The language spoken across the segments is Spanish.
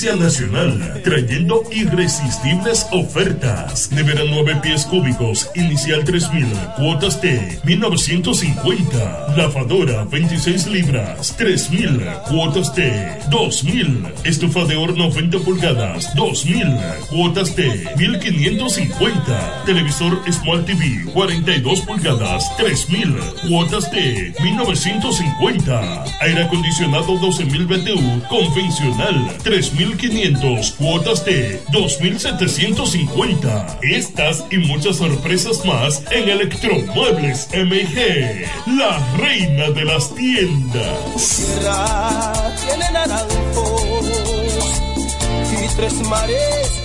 Nacional, trayendo irresistibles ofertas. Nevera 9 pies cúbicos, inicial 3000, cuotas de 1950. Lavadora 26 libras, 3000, cuotas de 2000. Estufa de horno 20 pulgadas, 2000, cuotas de 1550. Televisor Smart TV 42 pulgadas, 3000, cuotas de 1950. Aire acondicionado 12000 BTU, convencional 3500, cuotas de 2750. Estas y muchas sorpresas más en Electromuebles MG, la reina de las tiendas. y tres mares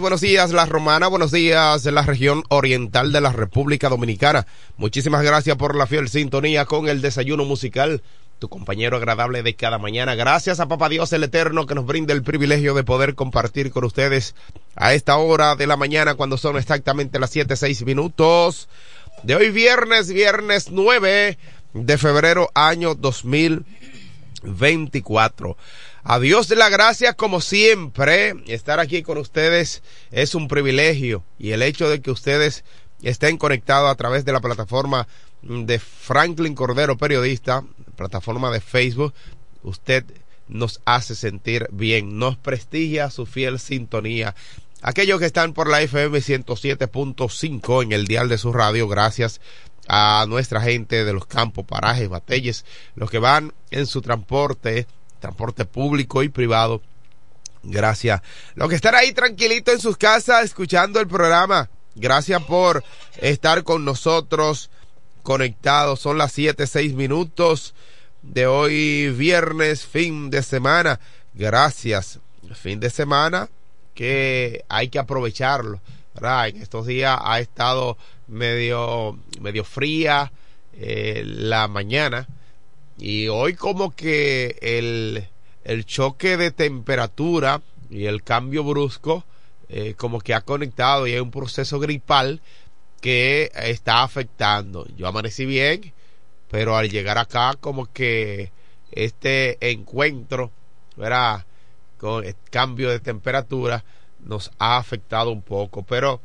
Buenos días La Romana, buenos días de la región oriental de la República Dominicana. Muchísimas gracias por la fiel sintonía con el desayuno musical, tu compañero agradable de cada mañana. Gracias a Papá Dios el Eterno que nos brinda el privilegio de poder compartir con ustedes a esta hora de la mañana cuando son exactamente las siete seis minutos de hoy viernes, viernes 9 de febrero año 2024. A Dios de la gracia, como siempre, estar aquí con ustedes es un privilegio y el hecho de que ustedes estén conectados a través de la plataforma de Franklin Cordero Periodista, plataforma de Facebook, usted nos hace sentir bien, nos prestigia su fiel sintonía. Aquellos que están por la FM 107.5 en el dial de su radio, gracias a nuestra gente de los campos, parajes, batelles, los que van en su transporte, transporte público y privado. Gracias. Los que están ahí tranquilito en sus casas escuchando el programa. Gracias por estar con nosotros conectados. Son las siete, seis minutos de hoy viernes, fin de semana. Gracias. Fin de semana que hay que aprovecharlo. En estos días ha estado medio, medio fría eh, la mañana y hoy como que el, el choque de temperatura y el cambio brusco eh, como que ha conectado y hay un proceso gripal que está afectando. Yo amanecí bien, pero al llegar acá como que este encuentro, ¿verdad? Con el cambio de temperatura nos ha afectado un poco, pero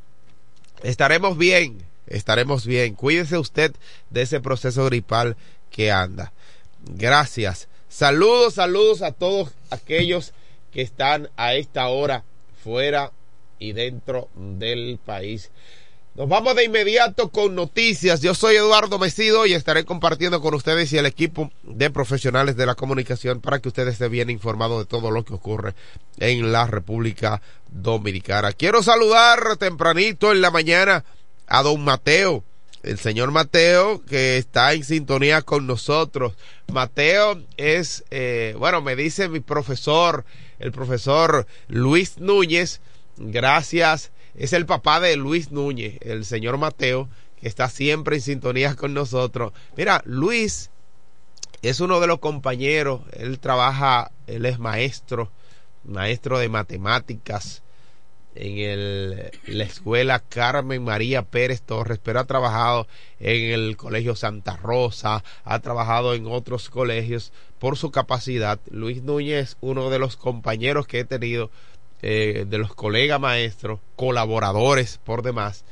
estaremos bien, estaremos bien. Cuídese usted de ese proceso gripal que anda. Gracias. Saludos, saludos a todos aquellos que están a esta hora fuera y dentro del país. Nos vamos de inmediato con noticias. Yo soy Eduardo Mesido y estaré compartiendo con ustedes y el equipo de profesionales de la comunicación para que ustedes estén bien informados de todo lo que ocurre en la República Dominicana. Quiero saludar tempranito en la mañana a don Mateo el señor Mateo, que está en sintonía con nosotros. Mateo es, eh, bueno, me dice mi profesor, el profesor Luis Núñez, gracias, es el papá de Luis Núñez, el señor Mateo, que está siempre en sintonía con nosotros. Mira, Luis es uno de los compañeros, él trabaja, él es maestro, maestro de matemáticas, en el, la escuela Carmen María Pérez Torres, pero ha trabajado en el Colegio Santa Rosa, ha trabajado en otros colegios por su capacidad. Luis Núñez, uno de los compañeros que he tenido, eh, de los colegas maestros, colaboradores por demás.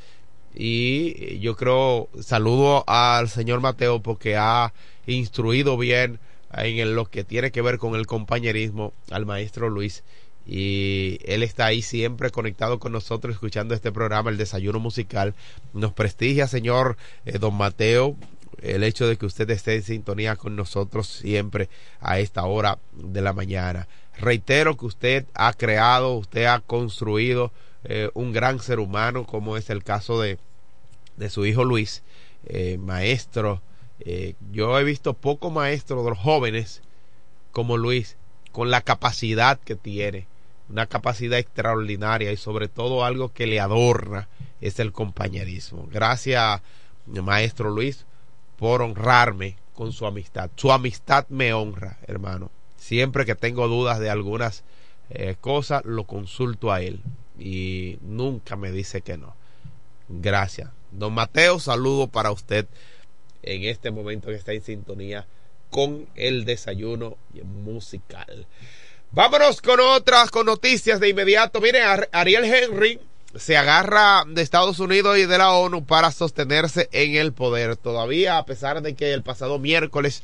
Y yo creo, saludo al señor Mateo porque ha instruido bien en lo que tiene que ver con el compañerismo al maestro Luis y él está ahí siempre conectado con nosotros escuchando este programa, el desayuno musical. Nos prestigia, señor eh, don Mateo, el hecho de que usted esté en sintonía con nosotros siempre a esta hora de la mañana. Reitero que usted ha creado, usted ha construido eh, un gran ser humano, como es el caso de, de su hijo Luis, eh, maestro. yo he visto poco maestro de los jóvenes como Luis, con la capacidad que tiene una capacidad extraordinaria y sobre todo algo que le adorna es el compañerismo. Gracias, maestro Luis, por honrarme con su amistad. Su amistad me honra, hermano. Siempre que tengo dudas de algunas eh, cosas, lo consulto a él y nunca me dice que no. Gracias. Don Mateo, saludo para usted en este momento que está en sintonía con el desayuno musical. Vámonos con otras, con noticias de inmediato. Mire, Ariel Henry se agarra de Estados Unidos y de la ONU para sostenerse en el poder. Todavía, a pesar de que el pasado miércoles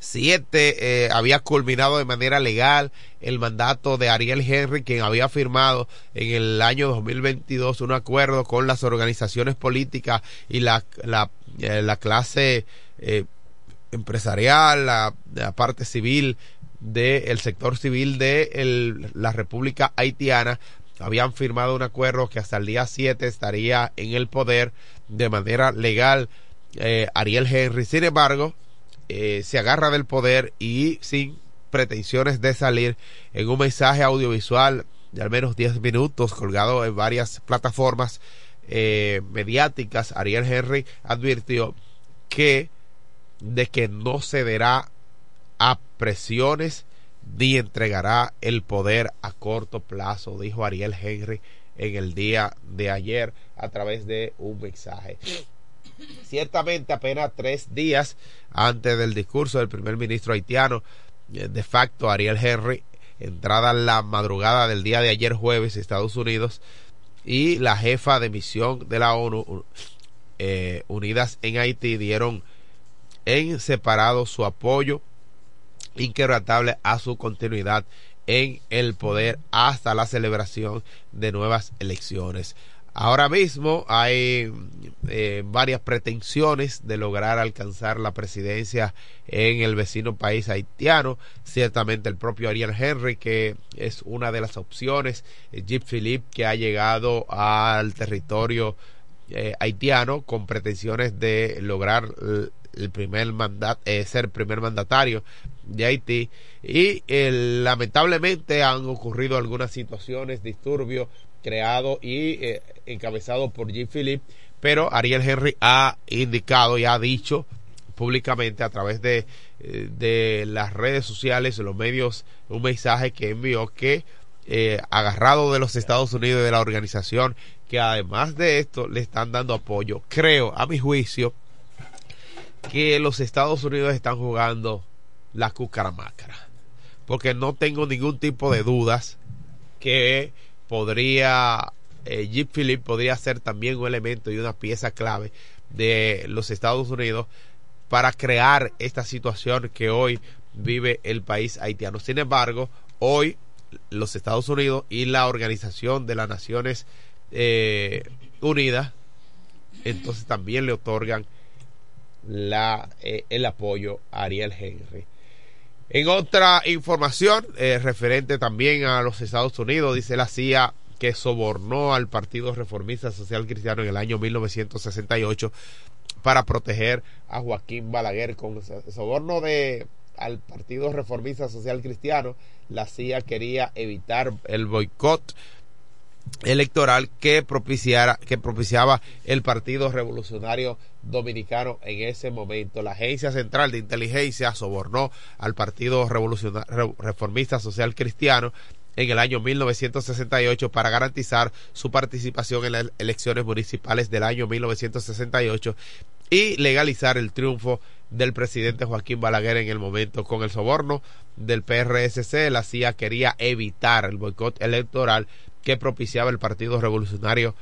7 eh, había culminado de manera legal el mandato de Ariel Henry, quien había firmado en el año 2022 un acuerdo con las organizaciones políticas y la, la, eh, la clase eh, empresarial, la, parte civil del sector civil de la República Haitiana habían firmado un acuerdo que hasta el día 7 estaría en el poder de manera legal eh, Ariel Henry. Sin embargo, eh, se agarra del poder y sin pretensiones de salir en un mensaje audiovisual de al menos 10 minutos colgado en varias plataformas eh, mediáticas, Ariel Henry advirtió que de que no cederá a presiones ni entregará el poder a corto plazo, dijo Ariel Henry en el día de ayer a través de un mensaje. Ciertamente apenas tres días antes del discurso del primer ministro haitiano, eh, de facto Ariel Henry, entrada la madrugada del día de ayer jueves Estados Unidos, y la jefa de misión de la ONU eh, Unidas en Haití dieron en separado su apoyo inquebrantable a su continuidad en el poder hasta la celebración de nuevas elecciones. Ahora mismo hay eh, varias pretensiones de lograr alcanzar la presidencia en el vecino país haitiano. Ciertamente el propio Ariel Henry, que es una de las opciones. Jeep Philippe, que ha llegado al territorio eh, haitiano con pretensiones de lograr el primer mandat, eh, ser primer mandatario de Haití y lamentablemente han ocurrido algunas situaciones, disturbios creado y eh, encabezado por Jim Philip, pero Ariel Henry ha indicado y ha dicho públicamente a través de, de las redes sociales, los medios, un mensaje que envió que eh, agarrado de los Estados Unidos y de la organización, que además de esto le están dando apoyo. Creo, a mi juicio, que los Estados Unidos están jugando la cucaramácara. Porque no tengo ningún tipo de dudas que podría, eh, Jeep Philip podría ser también un elemento y una pieza clave de los Estados Unidos para crear esta situación que hoy vive el país haitiano. Sin embargo, hoy los Estados Unidos y la Organización de las Naciones eh, Unidas, entonces también le otorgan la, eh, el apoyo a Ariel Henry. En otra información eh, referente también a los Estados Unidos, dice la CIA que sobornó al Partido Reformista Social Cristiano en el año 1968 para proteger a Joaquín Balaguer. Con soborno de al Partido Reformista Social Cristiano, la CIA quería evitar el boicot electoral que propiciara que propiciaba el Partido Revolucionario Dominicano en ese momento. La Agencia Central de Inteligencia sobornó al Partido Revolucionario Reformista Social Cristiano en el año 1968 para garantizar su participación en las elecciones municipales del año 1968 y legalizar el triunfo del presidente Joaquín Balaguer en el momento con el soborno del PRSC. La CIA quería evitar el boicot electoral que propiciaba el Partido Revolucionario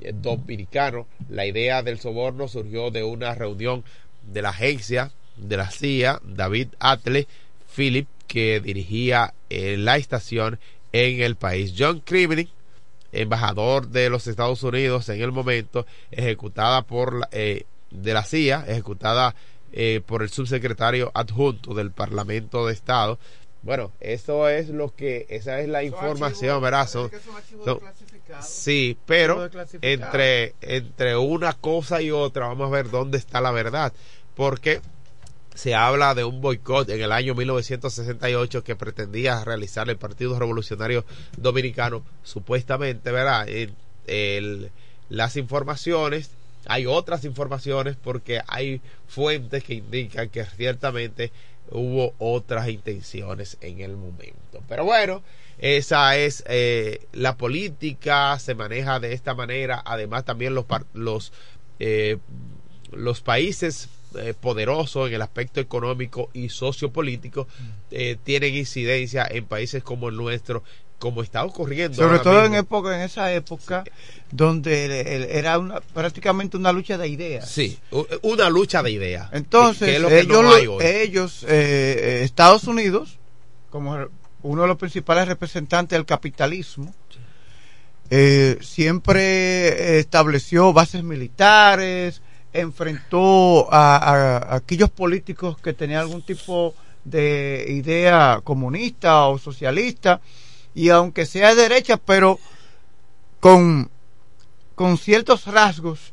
eh, Dominicano. La idea del soborno surgió de una reunión de la agencia de la CIA, David Atle Philip, que dirigía eh, la estación en el país. John Criminy, embajador de los Estados Unidos en el momento, ejecutada por eh, de la CIA, ejecutada por el subsecretario adjunto del Parlamento de Estado, bueno, eso es lo que, esa es la información, ¿verdad? sí, pero entre, entre una cosa y otra, vamos a ver dónde está la verdad. Porque se habla de un boicot en el año 1968 que pretendía realizar el Partido Revolucionario Dominicano, supuestamente, ¿verdad? El, las informaciones, hay otras informaciones porque hay fuentes que indican que ciertamente hubo otras intenciones en el momento. Pero bueno, esa es eh, la política, se maneja de esta manera. Además, también los, los, eh, los países eh, poderosos en el aspecto económico y sociopolítico tienen incidencia en países como el nuestro como está ocurriendo. Sobre todo en época, en esa época donde el- el- era una, prácticamente una lucha de ideas. Sí, una lucha de ideas. Entonces, lo ellos, no ellos, eh, eh, Estados Unidos, como uno de los principales representantes del capitalismo, eh, siempre estableció bases militares, enfrentó a, a- a aquellos políticos que tenían algún tipo de idea comunista o socialista, y aunque sea de derecha, pero con, con ciertos rasgos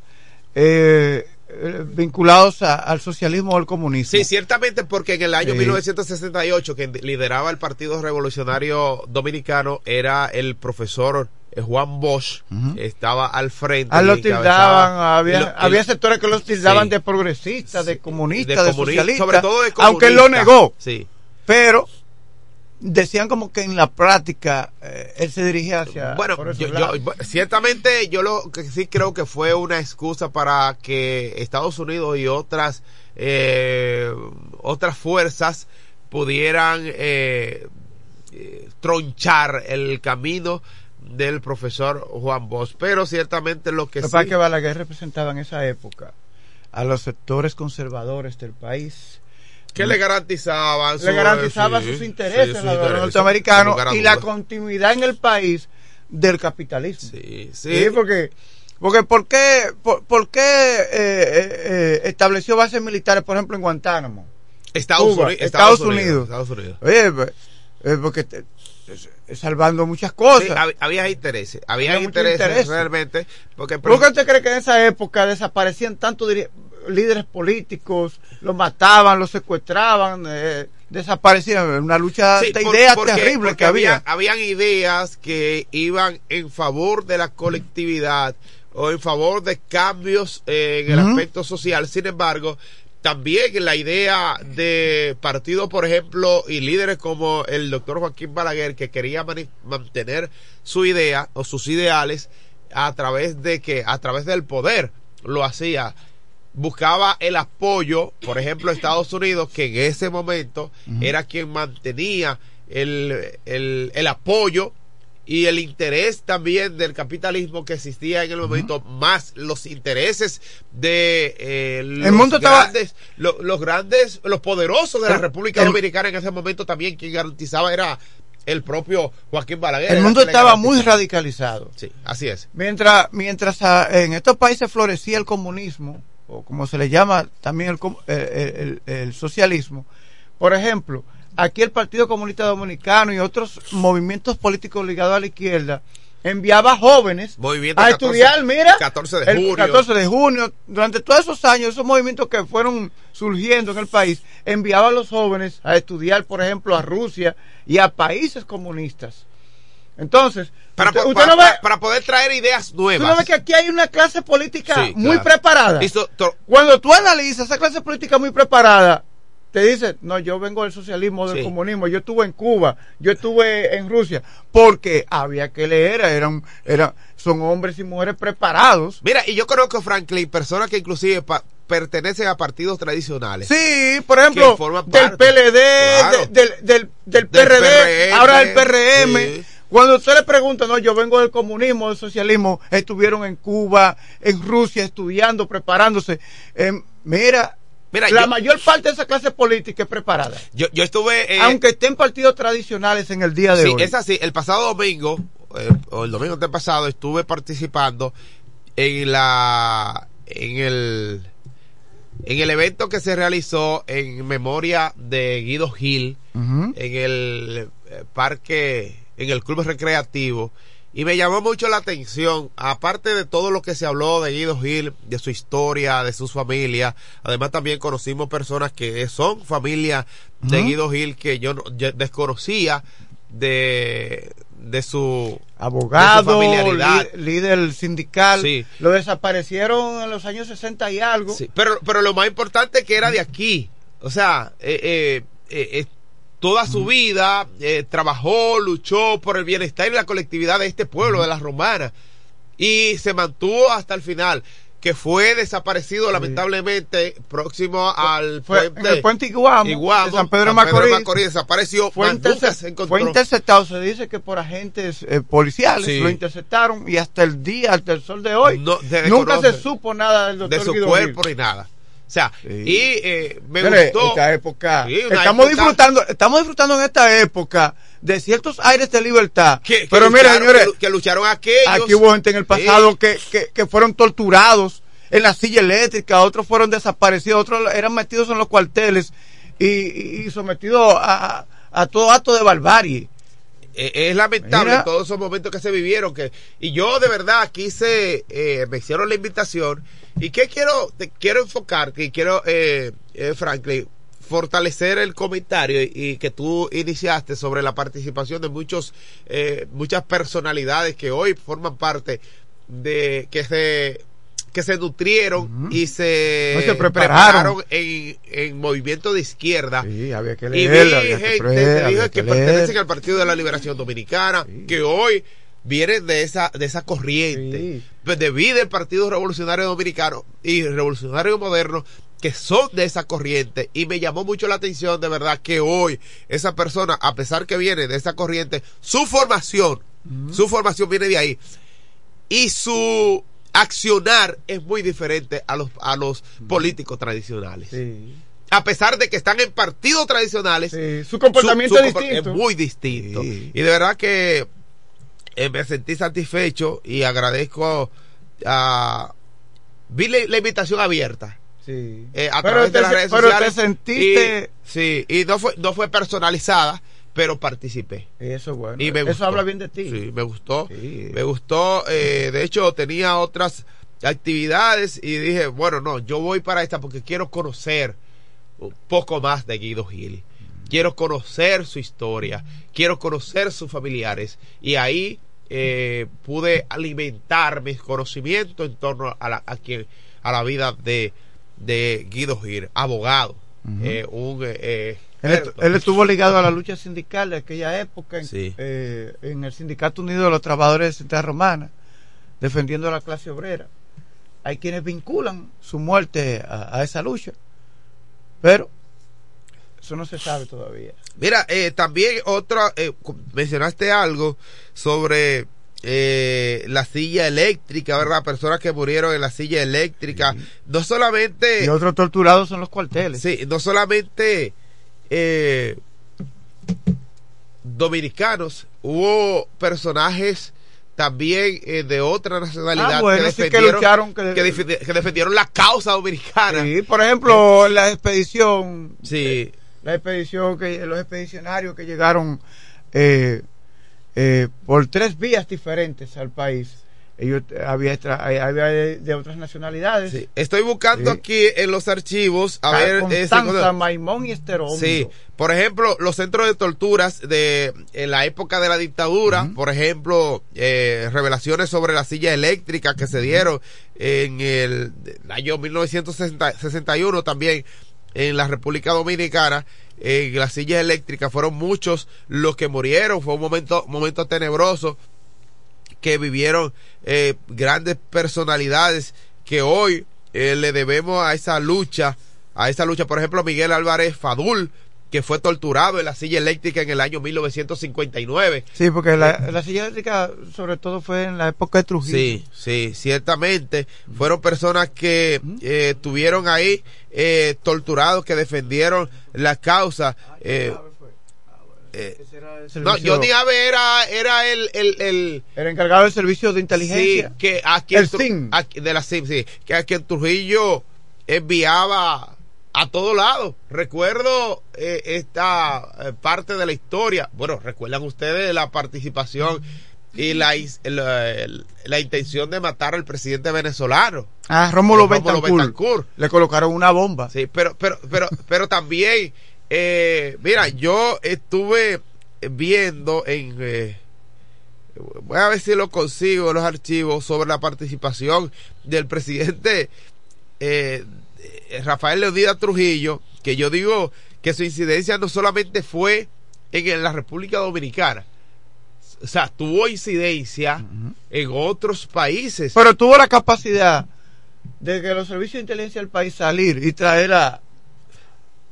eh, eh, vinculados a- al socialismo o al comunismo. Sí, ciertamente porque en el año Sí. 1968 quien lideraba el Partido Revolucionario Dominicano era el profesor eh, Juan Bosch, estaba al frente. Ah, lo tildaban, había, había sectores que los tildaban Sí. de progresistas, de comunistas, de de, comunista, socialistas, sobre todo de aunque él lo comunista. negó. Sí. Pero decían como que en la práctica eh, él se dirigía hacia Bueno, yo, yo- ciertamente yo lo que sí creo que fue una excusa para que Estados Unidos y otras eh, otras fuerzas pudieran eh, eh, tronchar el camino del profesor Juan Bosch, pero ciertamente lo que que sí que Balaguer representaba en esa época a los sectores conservadores del país. Que le garantizaban le garantizaba sí, sus intereses sí, sus a los intereses, norteamericanos y la continuidad en el país del capitalismo. Sí, Sí, porque, porque ¿por qué, por, por qué eh, eh, eh, estableció bases militares, por ejemplo, en Guantánamo? Estados Cuba, Uni- Estados, Unidos, Unidos. Estados Unidos. Oye, pues, eh, porque te- salvando muchas cosas. Sí, hab- había intereses, había, Había intereses, intereses. realmente, porque ¿Por qué usted cree que en esa época desaparecían tantos diri- líderes políticos, los mataban, los secuestraban, eh, desaparecían? Una lucha Sí, de ideas porque- terrible porque que había. Habían ideas que iban en favor de la colectividad o en favor de cambios eh, en el aspecto social. Sin embargo, también la idea de partidos, por ejemplo, y líderes como el doctor Joaquín Balaguer, que quería mantener su idea o sus ideales a través de que, a través del poder, lo hacía buscaba el apoyo, por ejemplo, Estados Unidos, que en ese momento era quien mantenía el, el, el apoyo y el interés también del capitalismo que existía en el momento, más los intereses de eh, los mundo estaba- grandes, lo- los grandes, los poderosos de la El- República el- Dominicana en ese momento también quien garantizaba era el propio Joaquín Balaguer. El mundo estaba muy radicalizado. Sí, así es. Mientras, mientras ah, en estos países florecía el comunismo, o como se le llama también el, el- el- socialismo, por ejemplo, aquí el Partido Comunista Dominicano y otros movimientos políticos ligados a la izquierda enviaba jóvenes Movimiento a 14 estudiar, mira, 14 de el junio. 14 de junio, durante todos esos años, esos movimientos que fueron surgiendo en el país, enviaba a los jóvenes a estudiar, por ejemplo, a Rusia y a países comunistas. Entonces, Para, usted- po- usted para- no ve- para- para poder traer ideas Tú nuevas. no ves que aquí hay una clase política Sí, muy claro. preparada. Cuando tú analizas esa clase política muy preparada, te dice, no, yo vengo del socialismo, del Sí. comunismo, yo estuve en Cuba, yo estuve en Rusia, porque había que leer, eran, eran, son hombres y mujeres preparados. Mira, y yo conozco, Franklin, personas que inclusive pa- pertenecen a partidos tradicionales. Sí, por ejemplo, Que del. PLD, Claro. de- del, del, del Del PRD, PRM, ahora del PRM. sí. Cuando usted le pregunta, no, yo vengo del comunismo, del socialismo, estuvieron en Cuba, en Rusia, estudiando, preparándose. Em, mira, Mira, la yo- mayor parte de esa clase política es preparada. Yo, yo estuve... eh, aunque estén partidos tradicionales en el día de sí, hoy. es así. El pasado domingo, eh, o el domingo pasado, estuve participando en la... en el... en el evento que se realizó en memoria de Guido Gil, en el eh, parque, en el club recreativo, y me llamó mucho la atención, aparte de todo lo que se habló de Guido Gil, de su historia, de su familia, además también conocimos personas que son familia de. Guido Gil que yo, no- yo desconocía de, de su Abogado, de su líder sindical, Sí. lo desaparecieron en los años 60 y algo. Sí, pero, pero lo más importante que era de aquí. O sea, eh, eh, eh, eh, toda su vida eh, trabajó, luchó por el bienestar y la colectividad de este pueblo, de la romana. Y se mantuvo hasta el final. que fue desaparecido lamentablemente próximo al Fue puente, en el puente Iguamo, Iguamo, de San Pedro San Pedro de Macorís. Macorís desapareció, Fue, interce- se interceptado, se dice que por agentes eh, policiales Sí. lo interceptaron y hasta el día, hasta el sol de hoy, No, nunca se supo nada del doctor de su Guido cuerpo Gil. ni nada. O sea, y eh, me gustó. esta época, Sí, estamos época disfrutando, estamos disfrutando en esta época de ciertos aires de libertad. que, que Pero mire, lucharon- señores, que, que lucharon aquellos. Aquí hubo gente en el pasado que, que, que fueron torturados en la silla eléctrica, otros fueron desaparecidos, otros eran metidos en los cuarteles y, y- y sometidos a, a todo acto de barbarie. Eh, es lamentable Mira. todos esos momentos que se vivieron que y yo de verdad quise eh, me hicieron la invitación y que quiero te quiero enfocar que quiero eh, eh, Franklin fortalecer el comentario y, y que tú iniciaste sobre la participación de muchos eh, muchas personalidades que hoy forman parte de que se que se nutrieron y se, No, se prepararon. en, en movimiento de izquierda Sí, había que y leer, vi había que gente, había que que leer. pertenecen al Partido de la Liberación Dominicana, que hoy vienen de esa, de esa corriente, pues de vida del Partido Revolucionario Dominicano y Revolucionario Moderno, que son de esa corriente. Y me llamó mucho la atención, de verdad, que hoy esa persona, a pesar que viene de esa corriente, su formación, su formación viene de ahí. Y su accionar es muy diferente a los, a los políticos tradicionales. A pesar de que están en partidos tradicionales, su comportamiento es muy distinto. Y de verdad que eh, me sentí satisfecho y agradezco a... Vi la, la invitación abierta. Sí. eh, a Pero través te de las redes pero te sociales. sentiste- Y, sí, y no fue, no fue personalizada, pero participé. Eso es bueno. Y me Eso gustó. habla bien de ti. Sí, me gustó. Me gustó. eh, de hecho, tenía otras actividades y dije, bueno, no, yo voy para esta porque quiero conocer un poco más de Guido Gil. Quiero conocer su historia, quiero conocer sus familiares y ahí eh, pude alimentar mis conocimientos en torno a la, a quien- a la vida de, de Guido Gil, abogado, eh, un eh, Él, estuvo ligado a la lucha sindical de aquella época en, Sí. eh, en el Sindicato Unido de los Trabajadores de Central Romana, defendiendo a la clase obrera. Hay quienes vinculan su muerte a, a esa lucha, pero eso no se sabe todavía. Mira, eh, también otra, eh, mencionaste algo sobre eh, la silla eléctrica, ¿verdad? Personas que murieron en la silla eléctrica. No solamente... Y otros torturados son los cuarteles. Sí, no solamente eh, dominicanos, hubo personajes también eh, de otra nacionalidad Ah, bueno, que, sí que defendieron, lucharon, que- que defi- que defendieron la causa dominicana. Sí, por ejemplo, la expedición, Sí. la expedición que los expedicionarios que llegaron eh, eh, por tres vías diferentes al país. Ellos eh, había, extra- había de, otras nacionalidades. Sí. Estoy buscando Sí. aquí en los archivos a ver ese- Constanza, Maimón y Esterondo. Sí, por ejemplo, los centros de torturas de en la época de la dictadura, por ejemplo, eh, revelaciones sobre la silla eléctrica que se dieron en el, el año 1961 también en la República Dominicana. En las sillas eléctricas fueron muchos los que murieron, fue un momento, momento tenebroso que vivieron eh, grandes personalidades que hoy eh, le debemos a esa lucha, a esa lucha, por ejemplo, Miguel Álvarez Fadul, que fue torturado en la silla eléctrica en el año 1959. Sí, porque la, la silla eléctrica sobre todo fue en la época de Trujillo. Sí, sí, ciertamente. Fueron personas que eh, estuvieron ahí eh, torturados, que defendieron la causa. eh, eh, no, Johnny Abe era, era el, el, el, El encargado del servicio de inteligencia. Sí, que a quien El a- de la SIM, sí, que a quien Trujillo enviaba a todo lado. Recuerdo eh, esta eh, parte de la historia. Bueno, recuerdan ustedes la participación y la, intención de matar al presidente venezolano. Ah, Rómulo Rómulo Betancourt. Betancourt. Le colocaron una bomba. Sí, pero, pero, pero, pero también, eh, mira, yo estuve viendo en, eh, voy a ver si lo consigo en los archivos sobre la participación del presidente eh, Rafael Leonidas Trujillo, que yo digo que su incidencia no solamente fue en la República Dominicana, o sea, tuvo incidencia en otros países. Pero tuvo la capacidad de que los servicios de inteligencia del país salir y traer a,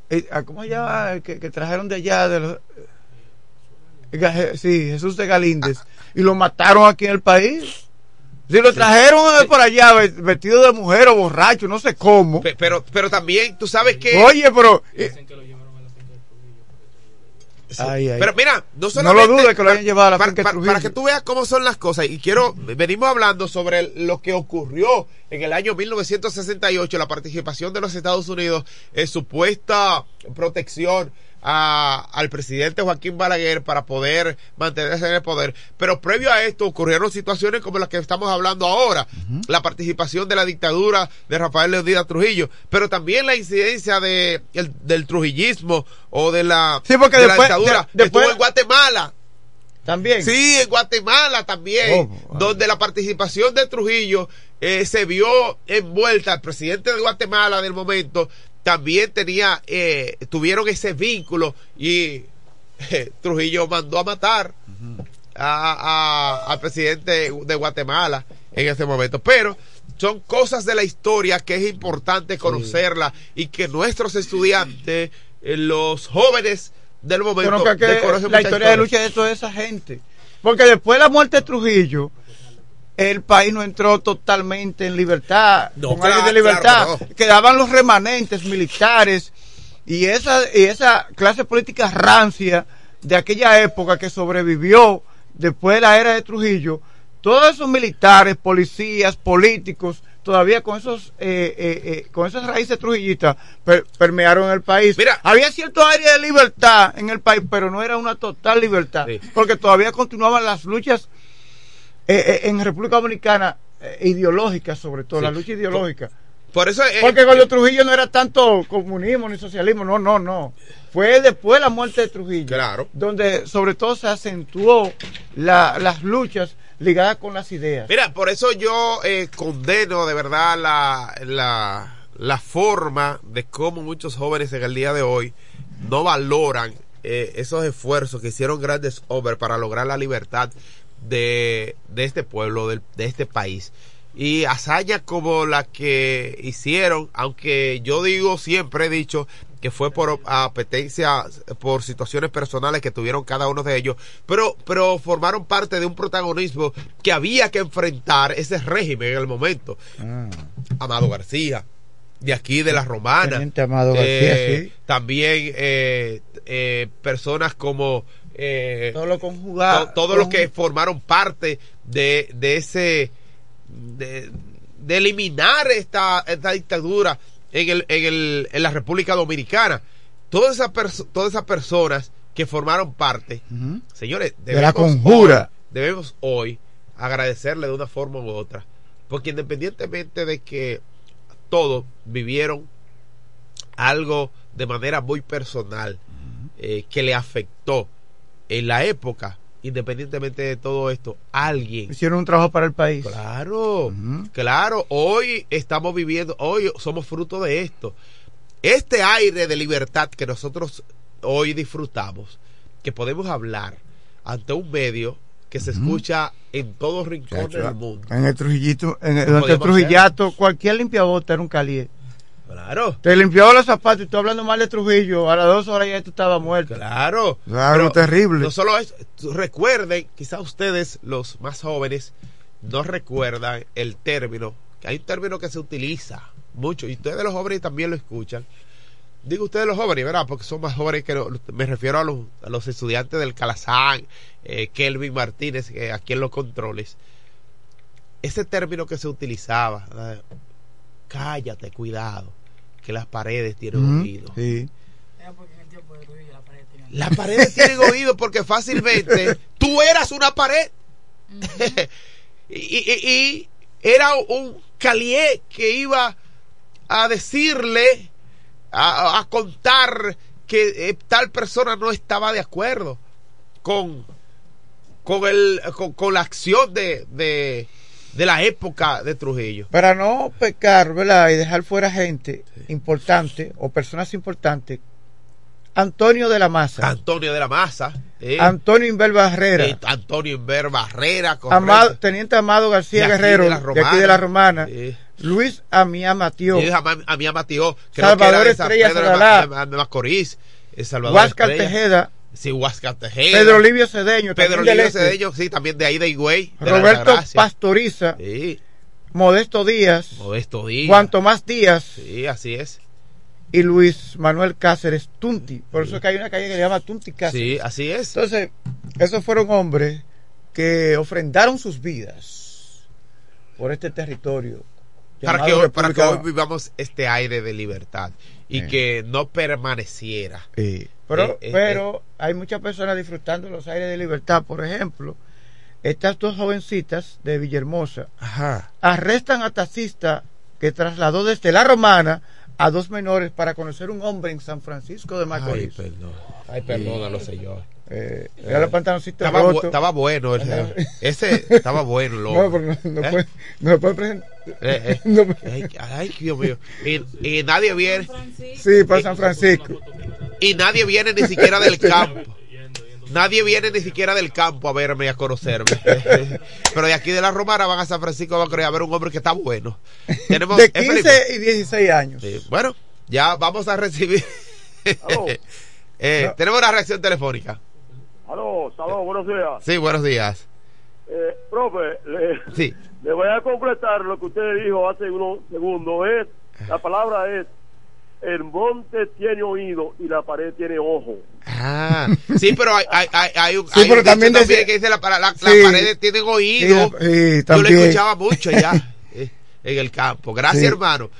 eh, a ¿cómo se llama? Que, que trajeron de allá de los, eh, sí, Jesús de Galíndez y lo mataron aquí en el país. Si lo trajeron eh, por allá ve- vestido de mujer o borracho, no sé cómo. Pe- Pero, pero también, tú sabes que. Oye, pero eh. Ay, ay. Pero mira, no No solamente. lo dudes que lo hayan llevado a la para, para que tú veas cómo son las cosas. Y quiero. Venimos hablando sobre lo que ocurrió en el año 1968, la participación de los Estados Unidos en supuesta protección a- al presidente Joaquín Balaguer para poder mantenerse en el poder. Pero previo a esto ocurrieron situaciones como las que estamos hablando ahora. La participación de la dictadura de Rafael Leonidas Trujillo, pero también la incidencia de, el- del trujillismo o de la, Sí, porque de después- la dictadura. de- después- Estuvo en Guatemala. también. Sí, en Guatemala también, Oh, donde la participación de Trujillo eh, se vio envuelta. El presidente de Guatemala del momento también tenía, eh, tuvieron ese vínculo y eh, Trujillo mandó a matar a- a- al presidente de Guatemala en ese momento. Pero son cosas de la historia que es importante conocerla y que nuestros estudiantes, eh, los jóvenes del momento, que la mucha historia de lucha de toda esa gente. Porque después de la muerte de Trujillo, el país no entró totalmente en libertad, No, con claro, de libertad. claro Quedaban los remanentes militares y esa, y esa clase política rancia de aquella época que sobrevivió después de la era de Trujillo. Todos esos militares, policías, políticos, todavía con esos eh, eh, eh, con esas raíces trujillistas per- permearon el país. Mira. había cierto área de libertad en el país, pero no era una total libertad, Sí. porque todavía continuaban las luchas eh, eh, en República Dominicana eh, ideológicas, sobre todo, Sí. la lucha ideológica. Por eso eh, Porque con los Trujillo no era tanto comunismo ni socialismo, no, no, no. Fue después de la muerte de Trujillo, Claro. donde sobre todo se acentuó la- las luchas ligadas con las ideas. Mira, por eso yo eh, condeno de verdad la, la, la forma de cómo muchos jóvenes en el día de hoy no valoran eh, esos esfuerzos que hicieron grandes hombres para lograr la libertad de, de este pueblo, del- de, este país. Y hazañas como la que hicieron, aunque yo digo, siempre he dicho que fue por apetencia, por situaciones personales que tuvieron cada uno de ellos, pero, pero formaron parte de un protagonismo que había que enfrentar ese régimen en el momento. Amado García, de aquí de la Romana. Amado García, Eh, sí. También eh, eh, personas como eh, Todo lo conjugado. to- todos los que formaron parte de, de ese de, de eliminar esta, esta dictadura en, el, en, el, en la República Dominicana. Todas esas, todas esas personas que formaron parte, señores, De la conjura. hoy- debemos hoy agradecerle de una forma u otra, porque independientemente de que todos vivieron algo de manera muy personal eh, que le afectó en la época, independientemente de todo esto, alguien Hicieron un trabajo para el país. Claro, claro. Hoy estamos viviendo, hoy somos fruto de esto. Este aire de libertad que nosotros hoy disfrutamos, que podemos hablar ante un medio que se escucha en todos rincones del mundo. En el Trujillito, en el, el Trujillato, cualquier limpiabota era un calié. Claro, Te limpiaba los zapatos y tú hablando mal de Trujillo, a las dos horas ya tú estabas muerto. claro. Claro, Pero terrible. No solo eso, recuerden, quizás ustedes, los más jóvenes, no recuerdan el término, que hay un término que se utiliza mucho, y ustedes los jóvenes también lo escuchan. Digo ustedes los jóvenes, ¿verdad? Porque son más jóvenes que lo- me refiero a los, a los estudiantes del Calazán, eh, Kelvin Martínez, eh, aquí en los controles. Ese término que se utilizaba, ¿verdad? Cállate, cuidado, que las paredes tienen Ujú, oído. Sí. Las paredes tienen oído porque fácilmente tú eras una pared. y, y- y era un calié que iba a decirle, a, a contar que eh, tal persona no estaba de acuerdo con, con, el, con, con la acción de, de, de la época de Trujillo. Para no pecar, ¿verdad? Y dejar fuera gente importante o personas importantes. Antonio de la Maza. Antonio de la Maza. eh, Antonio Inver Barrera. eh, Antonio Inver Barrera. Amado, Teniente Amado García De Guerrero, de de aquí de la Romana. Luis Amiamatió, Y a, a mí Matío, creo Salvador Estrella Pedro de Sadalá. Ma- de Macorís, el Salvador Huáscar. Tejeda, Sí, Huáscar Tejeda. Pedro Livio Cedeño, Pedro Livio Este, Cedeño, sí, también de ahí de Higüey. de Roberto. Pastoriza, Sí, Modesto Díaz, Modesto Díaz. Juan Tomás Díaz Sí, así es. y Luis Manuel Cáceres Tunti. Por eso es que hay una calle que se llama Tunti Cáceres. Sí, así es. Entonces, esos fueron hombres que ofrendaron sus vidas por este territorio. Para que, hoy, para que hoy vivamos este aire de libertad y Sí. que no permaneciera. Sí. Pero, Eh, eh, pero hay muchas personas disfrutando los aires de libertad. Por ejemplo, estas dos jovencitas de Villahermosa Ajá. arrestan a taxista que trasladó desde la Romana a dos menores para conocer un hombre en San Francisco de Ay, Macorís. perdón. Ay, perdónalo, señor. Eh, era pantaloncitos Estaba, bu- estaba bueno. el- ese estaba bueno, loco. No, pero no, no ¿Eh? puede, no se puede presentar. Eh, eh. No puede- Ay, ay, Dios mío. Y, y nadie viene. Sí, para San Francisco. Y nadie viene ni siquiera del campo. Nadie viene ni siquiera del campo a verme y a conocerme. Pero de aquí de la Romana van a San Francisco Macorís a ver un hombre que está bueno. Tenemos, De ¿eh, Felipe? 15 y 16 años. Sí, Bueno, ya vamos a recibir. Eh, No. Tenemos una reacción telefónica. Aló, saludos, buenos días. Sí, buenos días. Eh, profe, le, Sí. le voy a completar lo que usted dijo hace unos segundos. Es, la palabra es, el monte tiene oído y la pared tiene ojo. Ah, sí, pero hay, hay, hay, hay un, Sí, hay pero un dicho también también decía- que dice la, la, la- Sí. las paredes tienen oído. Sí, Yo lo escuchaba mucho ya eh, en el campo. Gracias, Sí. hermano.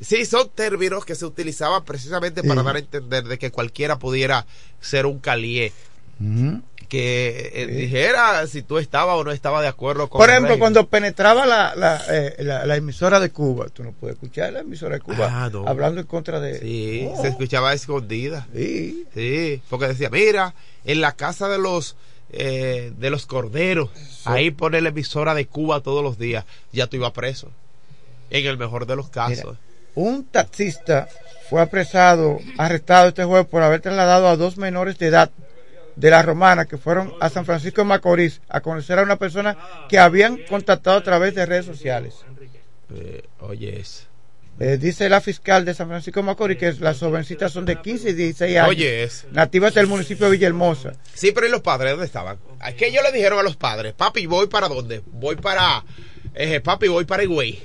Sí, son términos que se utilizaban precisamente para Sí. dar a entender de que cualquiera pudiera ser un calié. Que eh, dijera si tú estabas o no estabas de acuerdo con Por ejemplo, cuando penetraba la, la, eh, la, la emisora de Cuba, tú no puedes escuchar la emisora de Cuba Ah, no. hablando en contra de... Sí, Oh, se escuchaba escondida. sí. Sí, porque decía, mira, en la casa de los eh, de los corderos, ahí pone la emisora de Cuba todos los días, ya tú ibas preso. En el mejor de los casos. Un taxista fue apresado, arrestado este jueves por haber trasladado a dos menores de edad de la Romana que fueron a San Francisco de Macorís a conocer a una persona que habían contactado a través de redes sociales. Eh, oye, es. Eh, dice la fiscal de San Francisco de Macorís que las jovencitas son de 15 y 16 años. Oye. Nativas del municipio de Villahermosa. Sí, pero ¿y los padres dónde estaban? Es que ellos le dijeron a los padres, papi, ¿voy para dónde? Voy para, eh, papi, voy para Higüey.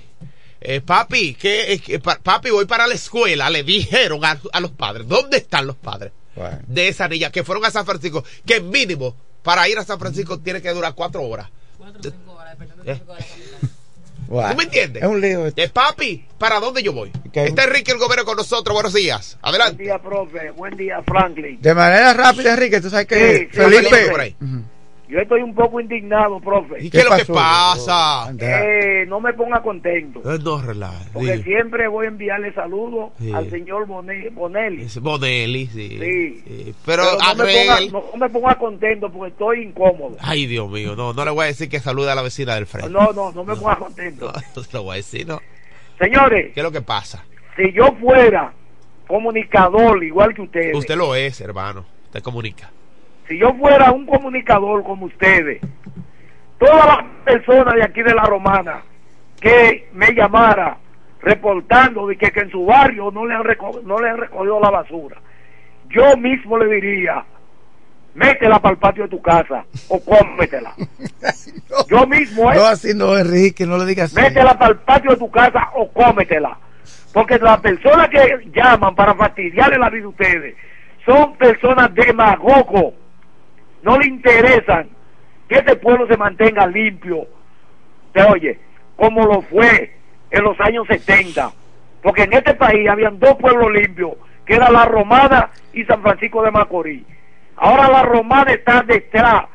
Eh, papi, ¿qué, eh, pa- papi, voy para la escuela. Le dijeron a, a los padres, ¿dónde están los padres? Bueno. de esa niña que fueron a San Francisco, que mínimo para ir a San Francisco tiene que durar cuatro horas. Eh, Bueno, ¿Tú me entiendes? Es un lío. esto. Eh, papi, ¿para dónde yo voy? Está Enrique el Gobierno con nosotros. Buenos días. Buen Adelante. día, profe. Buen día, Franklin. De manera rápida, Enrique, tú sabes que Sí, sí, Felipe... Por ahí. Yo estoy un poco indignado, profe. ¿Y ¿Qué es lo que pasa? Eh, no me ponga contento. Eh, No, relaja. Porque siempre voy a enviarle saludos Sí. al señor Bone- Bonelli. Es Bonelli, sí. Sí. Sí. Pero, Pero no, me ponga, Arrel- no me ponga contento porque estoy incómodo. Ay, Dios mío, no, no le voy a decir que salude a la vecina del frente. No, no, no me ponga contento. No, no se lo voy a decir, no. Señores, ¿Qué es lo que pasa? si yo fuera comunicador igual que ustedes, Usted lo es, hermano. Usted comunica. Si yo fuera un comunicador como ustedes, todas las personas de aquí de la Romana que me llamara reportando de que, que en su barrio no le, han no le han recogido la basura, yo mismo le diría, métela para el patio de tu casa o cómetela. Yo mismo, ¿eh? No, así no, Enrique, no le digas así. métela para el patio de tu casa o cómetela. Porque las personas que llaman para fastidiarle la vida a ustedes son personas demagogos. No le interesan que este pueblo se mantenga limpio. Te oye, como lo fue en los años 70. Porque en este país habían dos pueblos limpios, que era la Romana y San Francisco de Macorís. Ahora la Romana está detrás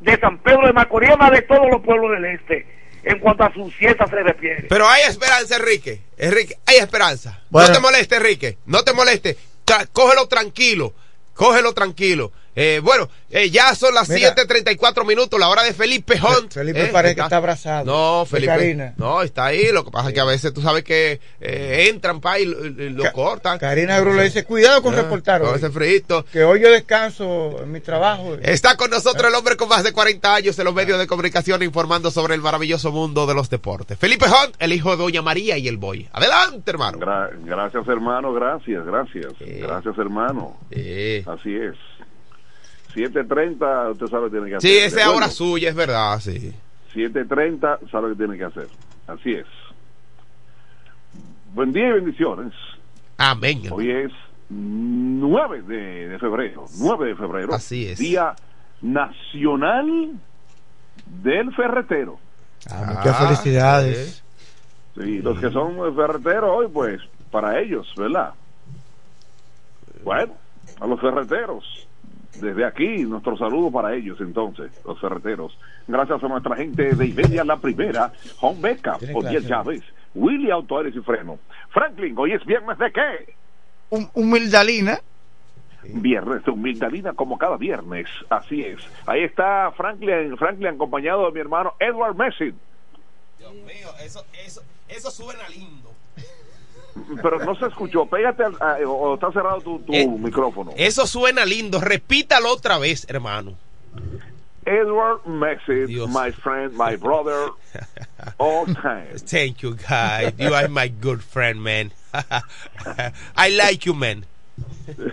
de San Pedro de Macorís, más de todos los pueblos del este, en cuanto a su siesta se refiere. Pero hay esperanza, Enrique. Enrique, hay esperanza. Bueno. No te moleste, Enrique. No te moleste. Tra- cógelo tranquilo. Cógelo tranquilo. Eh, bueno, eh, ya son las Mira. 7:34 minutos, la hora de Felipe Hunt. Felipe Eh, parece que está abrazado. No, Felipe. Karina. No, está ahí. Lo que pasa es que a veces tú sabes que eh, entran pa y lo, y lo cortan. Karina Cruz le dice, cuidado con Ah, reportar con ese frito. que hoy yo descanso en mi trabajo. Está con nosotros el hombre con más de 40 años en los medios de comunicación informando sobre el maravilloso mundo de los deportes. Felipe Hunt, el hijo de Doña María y el Boy. Adelante, hermano. Gra- gracias, hermano, gracias, gracias. Gracias, hermano. Así es. 7.30, usted sabe lo que tiene que hacer. Sí, esa es hora suya, es verdad, sí. 7.30, sabe lo que tiene que hacer. Así es. Buen día y bendiciones. Amén. Hoy es 9 de, de febrero. 9 de febrero. Así es. Día Nacional del Ferretero. Ah, muchas felicidades. Sí, los que son ferreteros hoy, pues, para ellos, ¿verdad? Bueno, a los ferreteros. Desde aquí, nuestro saludo para ellos, entonces, los ferreteros. Gracias a nuestra gente de Iberia, la primera, Home Beca, Odiel. Chávez, Willy Auto Aires y Freno. Franklin, hoy es viernes de qué? Un, humildalina. Viernes de humildalina como cada viernes, así es. Ahí está Franklin, Franklin acompañado de mi hermano Edward Messi. Dios mío, eso, eso, eso suena lindo. Pero no se escuchó, pégate al- a- o o está cerrado tu, tu Eh, micrófono. Eso suena lindo. Repítalo otra vez, hermano. Edward Messi, my friend, my brother, all time. Thank you, guys. You are my good friend, man. I like you, man.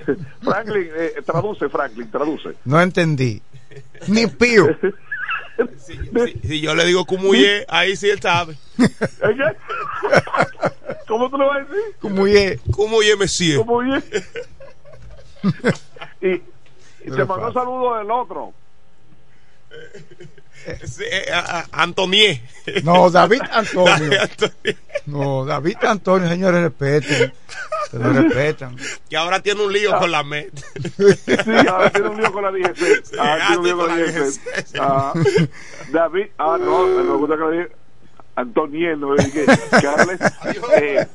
Franklin, eh, traduce, Franklin, traduce. No entendí. Ni pío. Si, si yo le digo cumuye, ahí sí él sabe. ¿Cómo tú lo vas a decir? Cumuye. Cumuye, monsieur. Cumuye. y y te mandó fácil. saludo del otro. Eh, a- a- Antonié. No, David Antonio. David Antonio. No, David Antonio, señores, respeten. Se lo respetan. Que ahora tiene un lío con la MED. Sí, ahora tiene un lío con la DGC. Ah, tiene un lío con la DGC. Ah, David, ah, no, me gusta que le dije Antoniel, no dije que. Eh,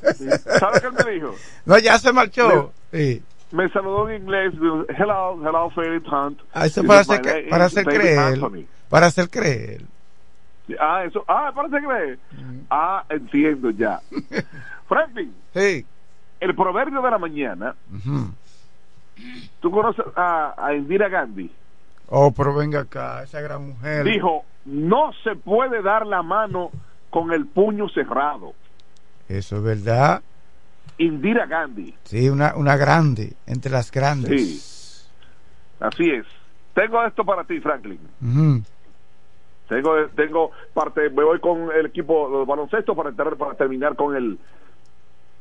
¿Sabes qué él me dijo? No, ya se marchó. Sí. Me saludó en inglés. Hello, hello, Philip Hunt. Ah, eso para "My hacer, para hacer creer. Anthony". Para hacer creer. Ah, eso. Ah, parece que. Ah, entiendo ya. Franklin. Sí. El proverbio de la mañana. Ujú. ¿Tú conoces a, a Indira Gandhi? Oh, pero venga acá, esa gran mujer. Dijo: No se puede dar la mano con el puño cerrado. Eso es verdad. Indira Gandhi. Sí, una, una grande, entre las grandes. Sí. Así es. Tengo esto para ti, Franklin. Tengo, tengo parte, me voy con el equipo de baloncesto para, entrar- para terminar con el,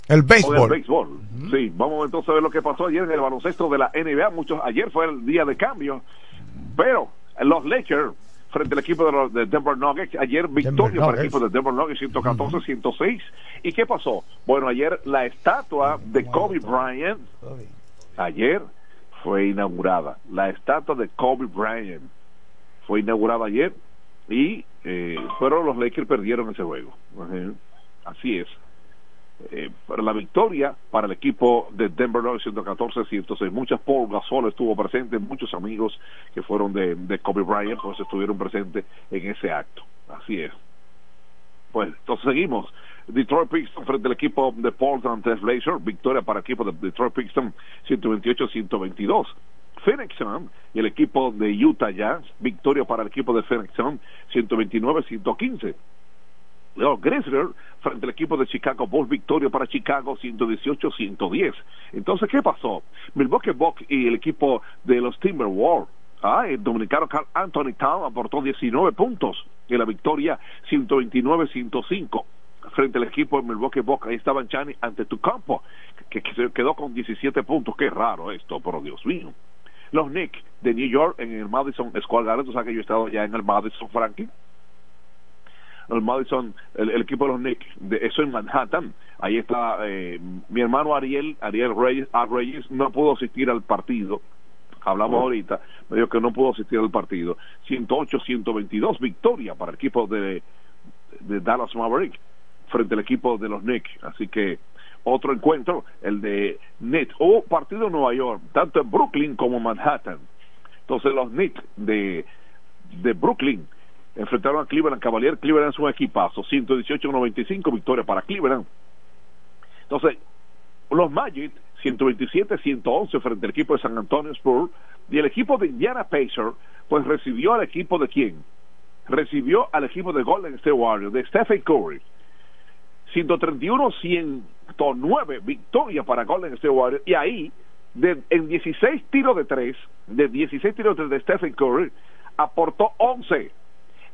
El béisbol. el béisbol. Sí, vamos entonces a ver lo que pasó ayer en el baloncesto de la NBA. Muchos, ayer fue el día de cambio, pero los Lakers frente al equipo de los de Denver Nuggets, ayer victoria para el equipo de Denver Nuggets 114-106. ¿Y qué pasó? Bueno, ayer la estatua de Kobe Bryant, ayer fue inaugurada. La estatua de Kobe Bryant fue inaugurada ayer y eh, fueron los Lakers perdieron ese juego. Así es. Eh, la victoria para el equipo de Denver Nuggets 114-106. Muchas Paul Gasol estuvo presente, muchos amigos que fueron de, de Kobe Bryant, pues estuvieron presentes en ese acto. Así es. Pues entonces seguimos. Detroit Pistons frente al equipo de Portland Trail Blazers, victoria para el equipo de Detroit Pistons 128-122. Phoenix Sun y el equipo de Utah Jazz, victoria para el equipo de Phoenix Sun 129-115. Los Grizzlies frente al equipo de Chicago Bulls, victoria para Chicago 118-110. Entonces, ¿qué pasó? Milwaukee Bucks y el equipo de los Timberwolves Ah, el dominicano Carl Anthony Town aportó 19 puntos en la victoria 129-105 frente al equipo de Milwaukee Bucks. Ahí estaba Chani ante tu campo, que, que se quedó con 17 puntos. Qué raro esto, pero Dios mío. Los Knicks de New York en el Madison Square Garden, tú sabes que yo he estado ya en el Madison Franklin. El Madison, el, el equipo de los Knicks, de, eso en Manhattan. Ahí está eh, mi hermano Ariel, Ariel Reyes, A. Reyes, no pudo asistir al partido hablamos ahorita, me dijo que no pudo asistir al partido. 108-122, victoria para el equipo de, de Dallas Maverick frente al equipo de los Knicks. Así que otro encuentro, el de Nets. Hubo partido en Nueva York, tanto en Brooklyn como en Manhattan. Entonces los Knicks de, de Brooklyn enfrentaron a Cleveland Cavalier. Cleveland es un equipazo, 118-95, victoria para Cleveland. Entonces, los Magic, 127-111 frente al equipo de San Antonio Spurs. Y el equipo de Indiana Pacers, pues recibió al equipo de quién? Recibió al equipo de Golden State Warriors, de Stephen Curry. 131-109 victoria para Golden State Warriors. Y ahí, de, en 16 tiros de 3, de 16 tiros de 3 de Stephen Curry, aportó 11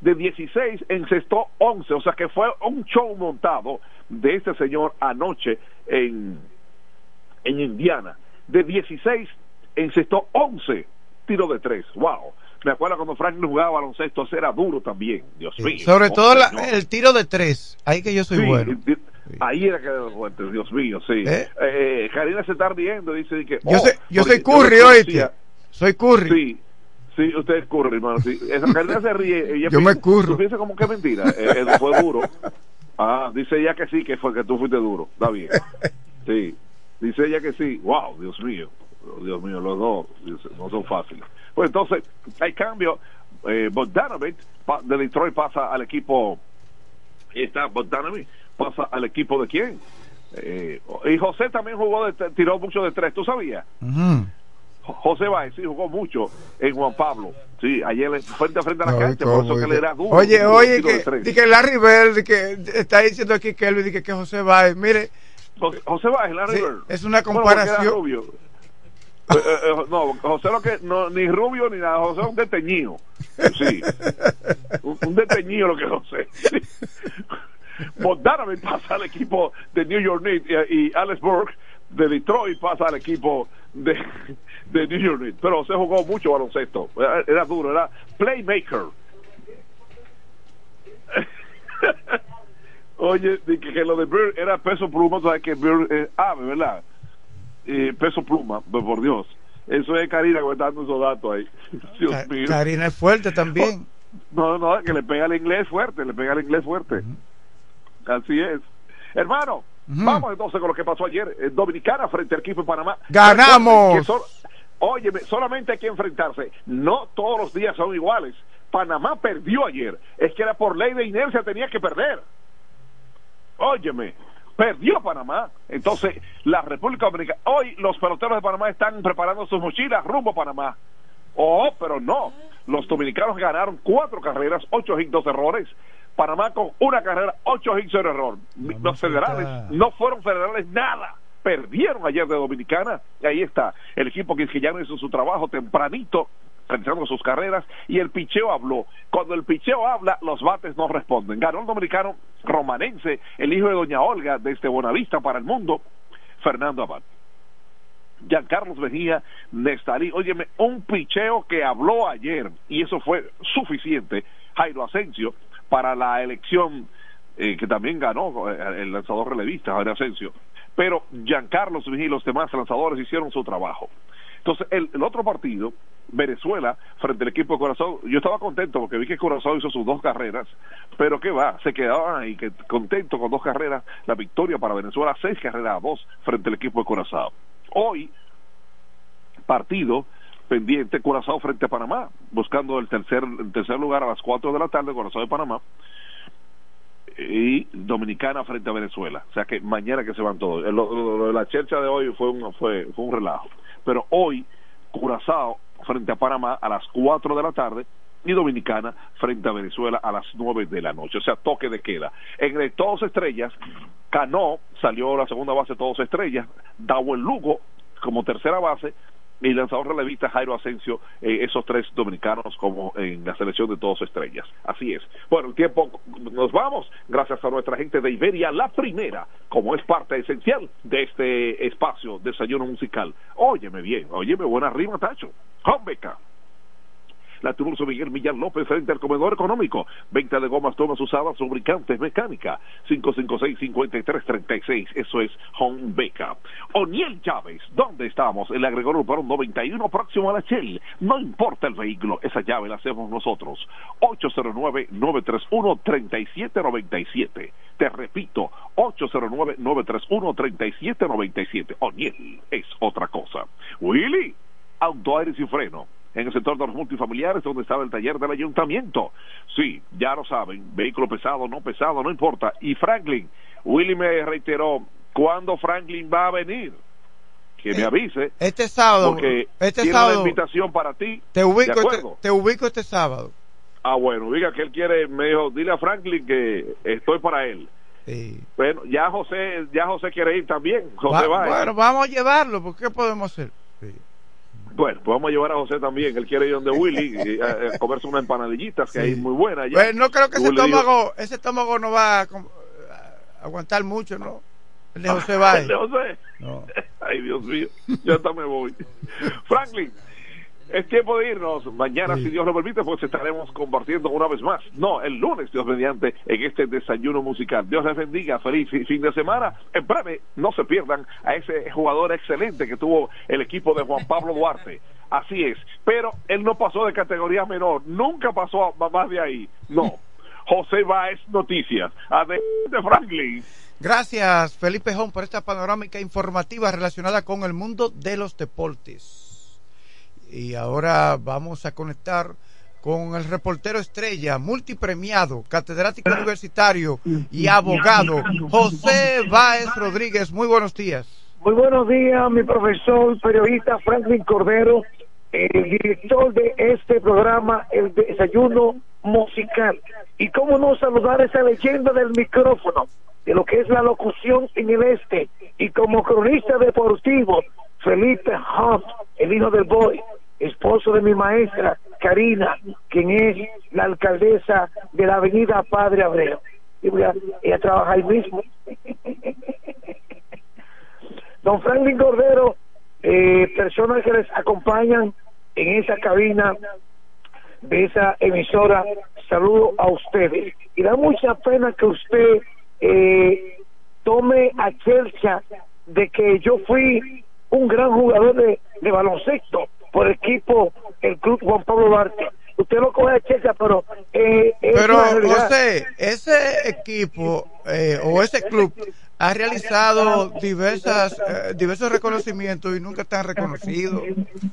de 16 encestó 11, o sea que fue un show montado de este señor anoche en, en Indiana. De 16 encestó 11 tiros de 3, wow. Me acuerdo cuando Franklin jugaba baloncesto, era duro también, Dios mío. Sobre oh, todo la- el tiro de tres, ahí que yo soy Sí, bueno. Ahí era que era fuerte, Dios mío, sí. ¿Eh? Eh, Karina se está riendo, dice que. Yo oh, soy, yo Curry, no oíste. Soy Curry. Sí, sí, usted es Curry, hermano. Sí. Esa Karina se ríe. Ella Yo me curro. Tú piensas como que mentira. Eh, eso fue duro. Ah, dice ella que sí, que fue que tú fuiste duro. Está bien. Sí. Dice ella que sí. Wow, Dios mío. Dios mío, los dos no son fáciles. Pues entonces, hay cambio. Eh, Bogdanovich de Detroit pasa al equipo. Ahí está Bogdanovich. Pasa al equipo de quién? Eh, y José también jugó, de, tiró mucho de tres. ¿Tú sabías? José Báez sí jugó mucho en Juan Pablo. Sí, ayer frente a frente a la cancha, por eso que le que- era duro. Oye, oye, que, que Larry Bell, que está diciendo aquí Kelvin, di que, que José Báez, mire, José, Báez, Larry Sí, Bird. es una comparación. Eh, eh, eh, no, José lo que, no, ni rubio ni nada, José es un deteñido. Sí. Un, un lo que José. Bogdanovich pasa al equipo de New York Knicks y, Alex Burke de Detroit pasa al equipo de, de New York Knicks. Pero José jugó mucho baloncesto. Era, duro, era playmaker. Oye, que lo de Bird era peso pluma, o sea que Bird es ave, ¿verdad? Eh, peso pluma, pues por Dios. Eso es Karina que me está dando esos datos ahí. Dios mío. Karina es fuerte también. No, no, que le pega al inglés fuerte, le pega al inglés fuerte. Así es. Hermano, vamos entonces con lo que pasó ayer. En Dominicana frente al equipo de Panamá. ¡Ganamos! Sol- Óyeme, solamente hay que enfrentarse. No todos los días son iguales. Panamá perdió ayer. Es que era por ley de inercia, tenía que perder. Óyeme, perdió Panamá. Entonces, la República Dominicana. Hoy los peloteros de Panamá están preparando sus mochilas rumbo a Panamá. Oh, pero no. Los dominicanos ganaron cuatro carreras, ocho hits, dos errores. Panamá con una carrera, ocho hits, cero error. Los federales no fueron federales nada. Perdieron ayer de Dominicana. Y ahí está. El equipo que ya no hizo su trabajo tempranito, realizando sus carreras. Y el picheo habló. Cuando el picheo habla, los bates no responden. Ganó el dominicano romanense, el hijo de Doña Olga, desde Bonavista para el mundo, Fernando Abad. Giancarlos Mejía, Nestalí, óyeme, un picheo que habló ayer y eso fue suficiente, Jairo Asensio, para la elección eh, que también ganó eh, el lanzador relevista, Jairo Asensio. Pero Giancarlos Mejía y los demás lanzadores hicieron su trabajo. Entonces, el, el otro partido, Venezuela, frente al equipo de Corazón, yo estaba contento porque vi que Corazón hizo sus dos carreras, pero que va, se quedaban ahí que, contento con dos carreras, la victoria para Venezuela, seis carreras a dos frente al equipo de Corazón. Hoy, partido pendiente, Curazao frente a Panamá, buscando el tercer, el tercer lugar a las 4 de la tarde, Curazao de Panamá, y Dominicana frente a Venezuela. O sea que mañana que se van todos. Lo, lo- lo de la chercha de hoy fue un, fue, fue un relajo. Pero hoy, Curazao frente a Panamá a las 4 de la tarde y Dominicana frente a Venezuela a las 9 de la noche. O sea, toque de queda. En el Todos Estrellas, Cano salió la segunda base Todos Estrellas, Dawel Lugo como tercera base y lanzador relevista Jairo Asensio, eh, esos tres dominicanos como en la selección de todos estrellas. Así es. Bueno, el tiempo nos vamos, gracias a nuestra gente de Iberia, la primera, como es parte esencial de este espacio desayuno musical. Óyeme bien, óyeme buena rima, Tacho. Beca la Tiburcio Miguel Millán López frente al comedor económico. Venta de gomas, tomas usadas, lubricantes, mecánica. 556-5336. Eso es Home Beca. O'Neill Chávez, ¿dónde estamos? El agregó un 91 próximo a la Shell. No importa el vehículo, esa llave la hacemos nosotros. 809-931-3797. Te repito, 809-931-3797. O'Neill es otra cosa. Willy, Auto Aires y Freno en el sector de los multifamiliares, donde estaba el taller del ayuntamiento. Sí, ya lo saben, vehículo pesado, no pesado, no importa. Y Franklin, Willy me reiteró, ¿cuándo Franklin va a venir? Que me avise. Este sábado. Porque este tiene sábado. una invitación para ti. Te ubico, ¿De este, te ubico este sábado. Ah, bueno, diga que él quiere, me dijo, dile a Franklin que estoy para él. Bueno, ya José, ya José quiere ir también. José Va- va. bueno, vamos a llevarlo, porque ¿qué podemos hacer? Bueno, pues vamos a llevar a José también. Él quiere ir donde Willy a, a comerse unas empanadillitas que hay muy buenas. allá. Bueno, no creo que ese estómago, ese estómago no va a, aguantar mucho, ¿no? El de José Báez. El de José. Ay, Dios mío. Yo hasta me voy. Franklin, es tiempo de irnos. Mañana, si Dios lo permite, pues estaremos compartiendo una vez más. No, el lunes, Dios mediante, en este desayuno musical. Dios les bendiga. Feliz fi- fin de semana. En breve, no se pierdan a ese jugador excelente que tuvo el equipo de Juan Pablo Duarte. Así es. Pero él no pasó de categoría menor. Nunca pasó a más de ahí. No. José Báez Noticias. Adelante, Franklin. Gracias, Felipe Jón, por esta panorámica informativa relacionada con el mundo de los deportes. Y ahora vamos a conectar con el reportero estrella, multipremiado, catedrático universitario y abogado, José Báez Rodríguez. Muy buenos días. Muy buenos días, mi profesor, periodista Franklin Cordero, el director de este programa, El Desayuno Musical. Y cómo no saludar esa leyenda del micrófono, de lo que es la locución en el este, y como cronista deportivo, Felipe Hunt, el hijo del boy, esposo de mi maestra, Karina, quien es la alcaldesa de la avenida Padre Abreu. Y ella, ella trabaja ahí mismo. Don Franklin Cordero, eh, personas que les acompañan en esa cabina de esa emisora, saludo a ustedes. Y da mucha pena que usted eh, tome a chelcha de que yo fui un gran jugador de, de baloncesto por el equipo, el club Juan Pablo Duarte. Usted lo coge a chelcha, pero... Eh, Pero. José, ese equipo eh, o ese club ha realizado diversas eh, diversos reconocimientos y nunca están reconocidos.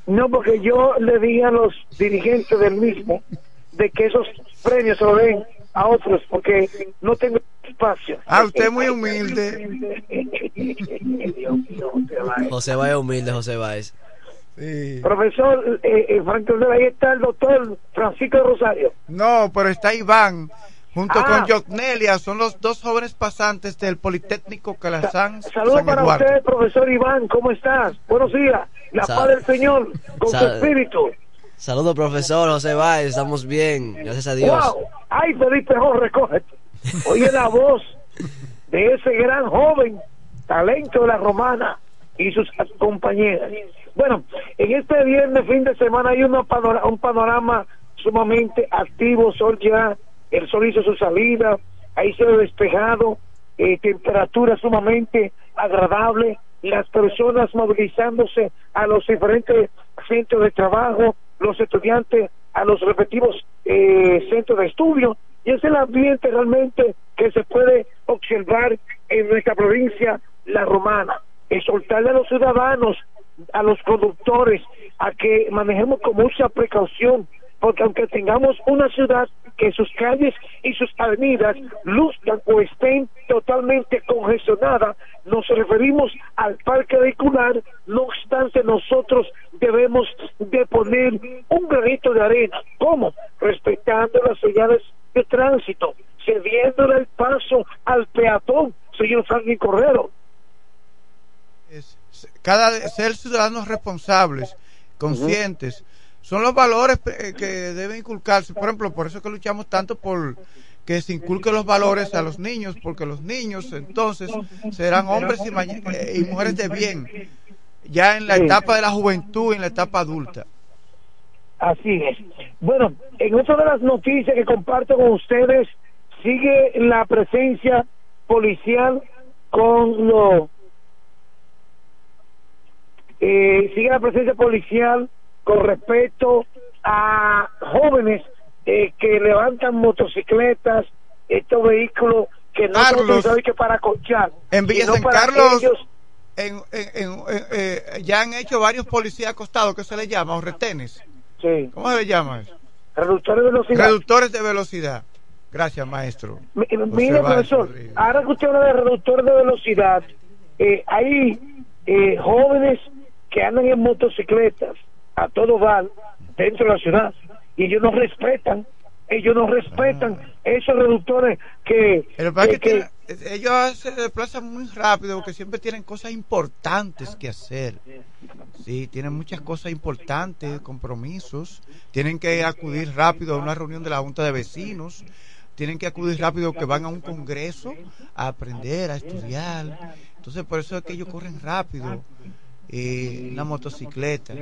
No, porque yo le dije a los dirigentes del mismo de que esos premios se lo den a otros, porque no tengo espacio. Ah, usted es muy humilde. José Báez humilde, José Báez. Profesor eh, eh, Frank ahí está el doctor Francisco Rosario. No, pero está Iván junto Ah. con Jotnelia, son los dos jóvenes pasantes del Politécnico Calazán Saludos para Eduardo. usted, profesor Iván, ¿cómo estás? Buenos días. La Sal- paz del Señor con su espíritu. Saludos, profesor José Báez. Estamos bien, gracias a Dios. Wow. Ay, Felipe Jorge. Oye la voz de ese gran joven, talento de la romana y sus compañeras. Bueno, en este viernes, fin de semana, hay una panora- un panorama sumamente activo. Sol ya, el sol hizo su salida, ahí se ve despejado, eh, temperatura sumamente agradable, las personas movilizándose a los diferentes centros de trabajo, los estudiantes a los respectivos eh, centros de estudio, y es el ambiente realmente que se puede observar en nuestra provincia, la romana. Exhortarle a los ciudadanos, a los conductores, a que manejemos con mucha precaución, porque aunque tengamos una ciudad que sus calles y sus avenidas luzcan o estén totalmente congestionadas, nos referimos al parque vehicular, no obstante nosotros debemos de poner un granito de arena. ¿Cómo? Respetando las señales de tránsito, cediéndole el paso al peatón, señor Franklin Cordero. Cada ser ciudadanos responsables, conscientes, son los valores eh, que deben inculcarse. Por ejemplo, por eso que luchamos tanto por que se inculquen los valores a los niños, porque los niños entonces serán hombres y, eh, y mujeres de bien, ya en la etapa de la juventud y en la etapa adulta. Así es. Bueno, en otra de las noticias que comparto con ustedes, sigue la presencia policial con lo eh, sigue la presencia policial con respecto a jóvenes eh, que levantan motocicletas, estos vehículos que no son Carlos, utilizados que para cochar, En Villa San Carlos ellos en- en- en- eh, ya han hecho varios policías acostados, que se le llama, o retenes. Sí. ¿Cómo se llama eso? Reductores de velocidad. Reductores de velocidad. Gracias, maestro. José Mire, profesor, Rodríguez. ahora que usted habla de reductor de velocidad, eh, hay eh, jóvenes que andan en motocicletas a todo val dentro de la ciudad y ellos no respetan, ellos no respetan esos reductores que... Pero para que, que- tiene- ellos se desplazan muy rápido porque siempre tienen cosas importantes que hacer. Sí, tienen muchas cosas importantes, compromisos. Tienen que acudir rápido a una reunión de la Junta de Vecinos. Tienen que acudir rápido que van a un congreso a aprender, a estudiar. Entonces, por eso es que ellos corren rápido. Eh, la motocicleta.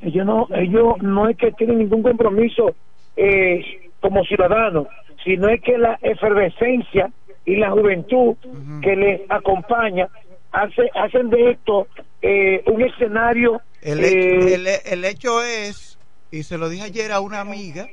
Ellos no ellos no es que tienen ningún compromiso eh, como ciudadanos sino es que la efervescencia y la juventud que les acompaña hace, hacen de esto eh, un escenario El, eh, hecho, el, el hecho es, y se lo dije ayer a una amiga,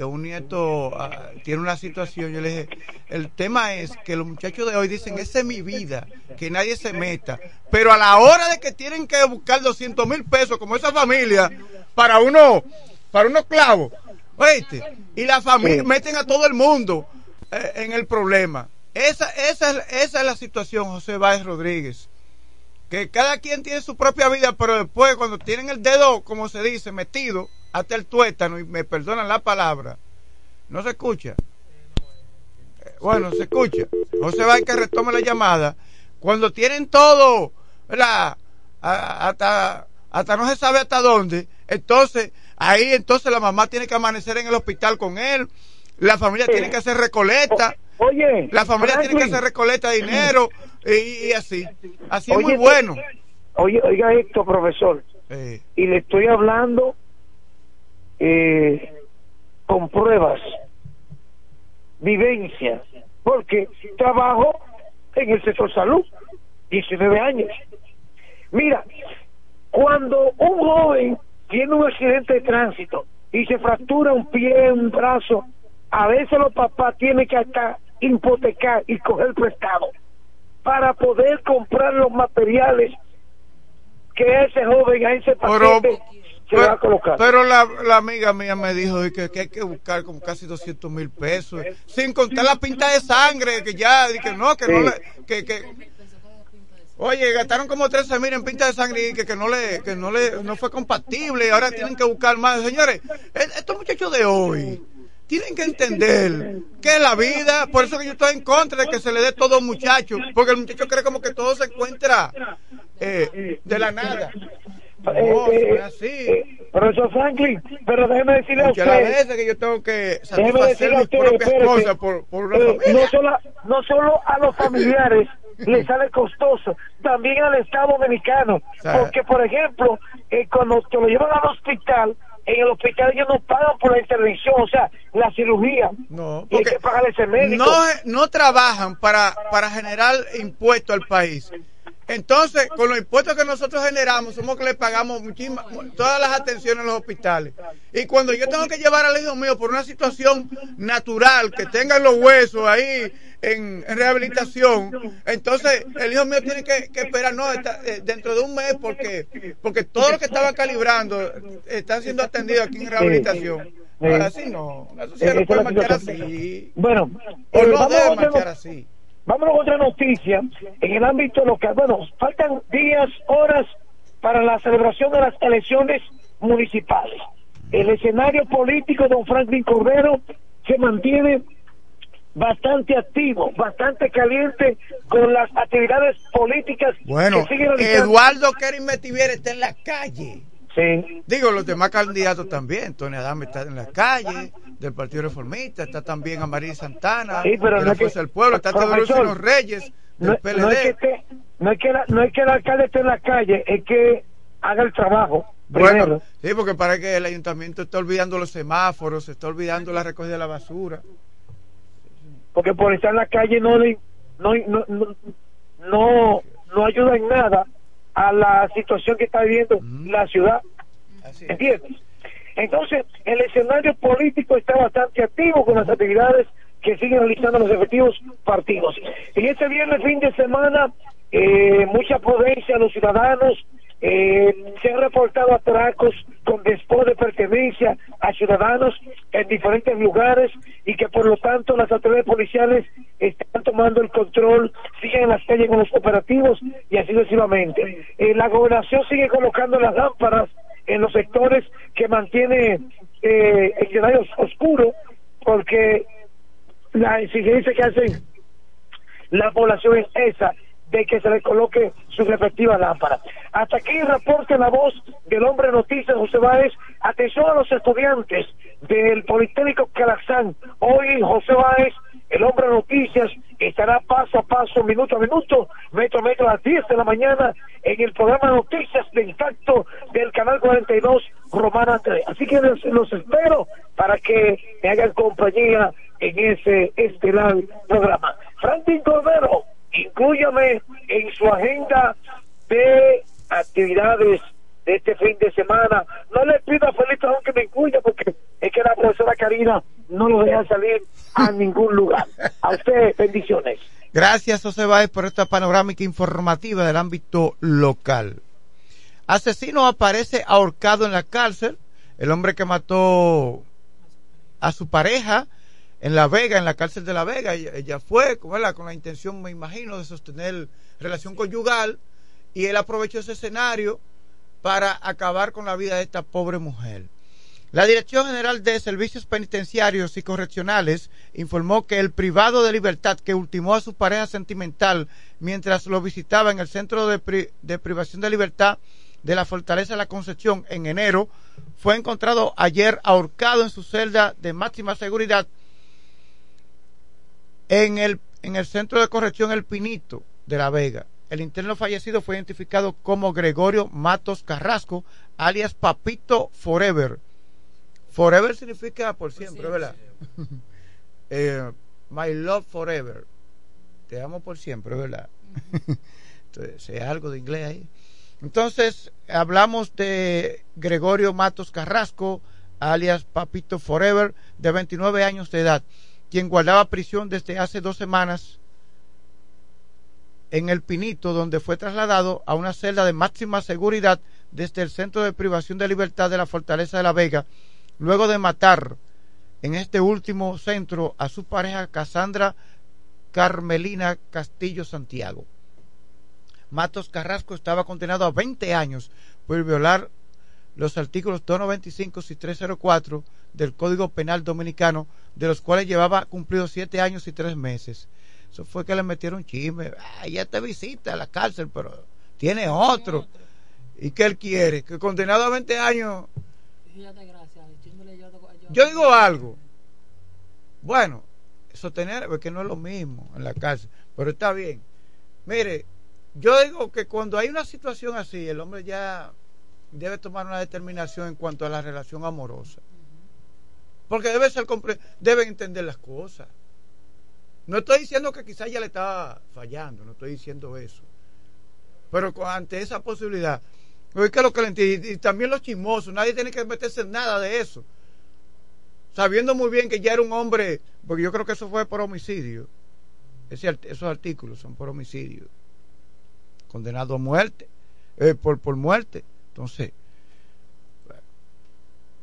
que un nieto ah, tiene una situación, yo le dije, el tema es que los muchachos de hoy dicen, esa es mi vida, que nadie se meta, pero a la hora de que tienen que buscar 200 mil pesos, como esa familia, para uno, para unos clavos, oíste, y la familia, meten a todo el mundo eh, en el problema. Esa, esa, es- esa es la situación, José Báez Rodríguez. Que cada quien tiene su propia vida, pero después cuando tienen el dedo, como se dice, metido hasta el tuétano, y me perdonan la palabra, no se escucha. Eh, Bueno, se escucha. José va que retome la llamada. Cuando tienen todo, ¿verdad? Hasta, hasta no se sabe hasta dónde, entonces ahí entonces la mamá tiene que amanecer en el hospital con él, la familia tiene que hacer recoleta. Oye, la familia tiene que hacer recoleta de dinero y, y así. Así es muy bueno. Oye, oiga esto, profesor. Eh, Y le estoy hablando eh, con pruebas, vivencias, porque trabajo en el sector salud, 19 años. Mira, cuando un joven tiene un accidente de tránsito y se fractura un pie, un brazo, a veces los papás tienen que hasta hipotecar y coger prestado para poder comprar los materiales que ese joven a ese paciente se le va a colocar. Pero la, la amiga mía me dijo que, que hay que buscar como casi 200 mil pesos, sin contar la pinta de sangre, que ya, que no, que no le, que, que, Oye, gastaron como 13 mil en pinta de sangre y que, que no le, que no le, no fue compatible y ahora tienen que buscar más. Señores, es- estos muchachos de hoy tienen que entender que la vida, por eso que yo estoy en contra de que se le dé todo a un muchacho, porque el muchacho cree como que todo se encuentra eh, de la nada. No, Eh, no eh, así. eh, profesor Franklin, pero déjeme decirle a Muchas usted. las veces que yo tengo que satisfacer a mis propias cosas por, por una eh, familia. no, solo, no solo a los familiares les sale costoso, también al Estado dominicano. sea, Porque, por ejemplo, eh, cuando te lo llevan al hospital, en el hospital ellos no pagan por la intervención, o sea, la cirugía. No, y hay que pagar ese médico. no, no trabajan para, para generar impuestos al país. Entonces, con los impuestos que nosotros generamos, somos que le pagamos muchísimas, todas las atenciones en los hospitales. Y cuando yo tengo que llevar al hijo mío por una situación natural, que tengan los huesos ahí en, en rehabilitación, entonces el hijo mío tiene que, que esperar, no, está, eh, dentro de un mes, porque, porque todo lo que estaba calibrando eh, están siendo atendidos aquí en rehabilitación. Ahora, así no, la sociedad no Esa puede marchar así. Bueno, O eh, no debe marchar no- así. Vámonos a otra noticia en el ámbito local. Bueno, faltan días, horas para la celebración de las elecciones municipales. El escenario político de don Franklin Cordero se mantiene bastante activo, bastante caliente con las actividades políticas Bueno, que siguen. Eduardo Kerin Metivier está en la calle. Sí. Digo, los demás candidatos también. Tony Adame está en la calle, del Partido Reformista. Está también Amarí Santana, Sí, pero de no la que- Fuerza del Pueblo. Está Teodoro Reyes, del no, PLD. no es que esté- no es que la- no es que el alcalde esté en la calle, es que haga el trabajo. Bueno, primero. sí, porque parece que el ayuntamiento está olvidando los semáforos, se está olvidando la recogida de la basura. porque por estar en la calle no le no no no, no, no ayuda en nada a la situación que está viviendo la ciudad ¿entiendes? Entonces el escenario político está bastante activo con las actividades que siguen realizando los efectivos partidos y este viernes fin de semana eh, mucha prudencia a los ciudadanos Eh, se han reportado atracos con despojo de pertenencia a ciudadanos en diferentes lugares y que por lo tanto las autoridades policiales están tomando el control, siguen en las calles con los operativos y así sucesivamente. Eh, la gobernación sigue colocando las lámparas en los sectores que mantiene eh, escenarios oscuros porque la exigencia que hacen la población es esa de que se le coloque su respectiva lámpara. Hasta aquí el reporte la voz del hombre noticias José Báez. Atención a los estudiantes del Politécnico Calazán. Hoy José Báez, el hombre noticias, estará paso a paso, minuto a minuto, metro a metro a las 10 de la mañana en el programa Noticias de Impacto del Canal 42 Romana 3. Así que los, espero para que me hagan compañía en ese estelar programa. Franklin Cordero, inclúyame en su agenda de actividades de este fin de semana. No le pido a Felipe que me incluya porque es que la profesora Karina no lo deja salir a ningún lugar. A usted, bendiciones. Gracias, José Báez, por esta panorámica informativa del ámbito local. Asesino aparece ahorcado en la cárcel. El hombre que mató a su pareja en La Vega, en la cárcel de La Vega. Ella, ella fue con la intención, me imagino, de sostener relación conyugal y él aprovechó ese escenario para acabar con la vida de esta pobre mujer. La Dirección General de Servicios Penitenciarios y Correccionales informó que el privado de libertad que ultimó a su pareja sentimental mientras lo visitaba en el Centro de, pri de Privación de Libertad de la Fortaleza de la Concepción en enero fue encontrado ayer ahorcado en su celda de máxima seguridad en el Centro de Corrección El Pinito de La Vega. El interno fallecido fue identificado como Gregorio Matos Carrasco, alias Papito Forever. Forever significa por siempre, ¿verdad? eh, my love forever. Te amo por siempre, ¿verdad? Entonces, algo de inglés ahí. Entonces, hablamos de Gregorio Matos Carrasco, alias Papito Forever, de 29 años de edad, quien guardaba prisión desde hace dos semanas en el Pinito, donde fue trasladado a una celda de máxima seguridad desde el Centro de Privación de Libertad de la Fortaleza de la Vega, luego de matar en este último centro a su pareja Casandra Carmelina Castillo Santiago. Matos Carrasco estaba condenado a 20 años por violar los artículos 295 y 304 del Código Penal Dominicano, de los cuales llevaba cumplido 7 años y 3 meses. Eso fue que le metieron chisme. Ah, ya te visita a la cárcel, pero tiene otro. ¿Y qué él quiere? Que condenado a 20 años. Yo digo algo. Bueno, sostener, porque no es lo mismo en la cárcel, pero está bien. Mire, yo digo que cuando hay una situación así, el hombre ya debe tomar una determinación en cuanto a la relación amorosa. Porque debe ser debe entender las cosas. No estoy diciendo que quizás ya le estaba fallando, no estoy diciendo eso. Pero ante esa posibilidad, que lo que y, y también los chismosos, nadie tiene que meterse en nada de eso. Sabiendo muy bien que ya era un hombre, porque yo creo que eso fue por homicidio. esos artículos son por homicidio. Condenado a muerte, eh, por, por muerte. Entonces,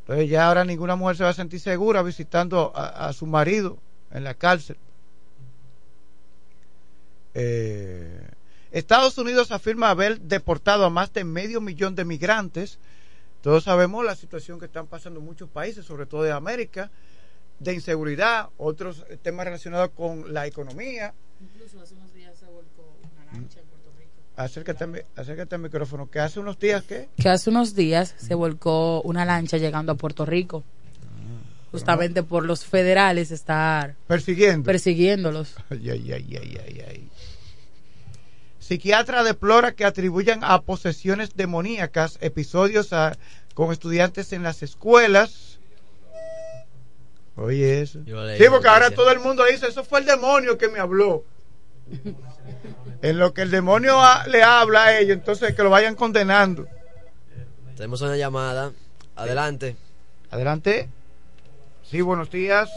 entonces ya ahora ninguna mujer se va a sentir segura visitando a su marido en la cárcel. Eh, Estados Unidos afirma haber deportado a más de medio millón de migrantes. Todos sabemos la situación que están pasando muchos países, sobre todo de América, de inseguridad, otros temas relacionados con la economía. Incluso hace unos días se volcó una lancha en Puerto Rico. Acércate, acércate al micrófono. ¿Que hace unos días qué? Que hace unos días se volcó una lancha llegando a Puerto Rico justamente por los federales estar persiguiendo persiguiéndolos. Ay, ay, ay, ay, ay, Psiquiatra deplora que atribuyan a posesiones demoníacas episodios con estudiantes en las escuelas. Oye, eso. Sí, porque ahora todo el mundo dice, eso fue el demonio que me habló. en lo que el demonio le habla a ellos, entonces que lo vayan condenando. Tenemos una llamada. Adelante. Adelante. Sí, buenos días.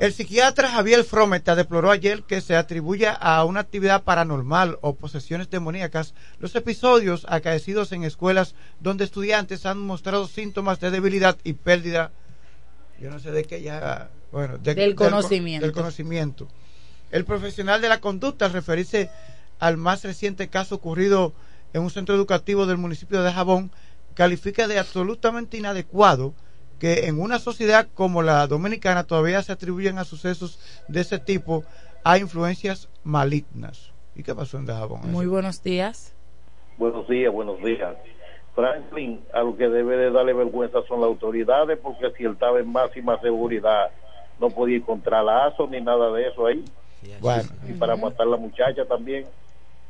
El psiquiatra Javier Frometa deploró ayer que se atribuya a una actividad paranormal o posesiones demoníacas los episodios acaecidos en escuelas donde estudiantes han mostrado síntomas de debilidad y pérdida, yo no sé de qué ya, bueno, de- Del co- conocimiento. del conocimiento. El profesional de la conducta, al referirse al más reciente caso ocurrido en un centro educativo del municipio de Jabón, califica de absolutamente inadecuado que en una sociedad como la dominicana todavía se atribuyen a sucesos de ese tipo a influencias malignas. ¿Y qué pasó en Dajabón? Muy buenos días. Buenos días, buenos días. Franklin, a lo que debe de darle vergüenza son las autoridades, porque si él estaba en máxima seguridad, no podía encontrar lazo ni nada de eso ahí. Bueno, Y para matar a la muchacha también.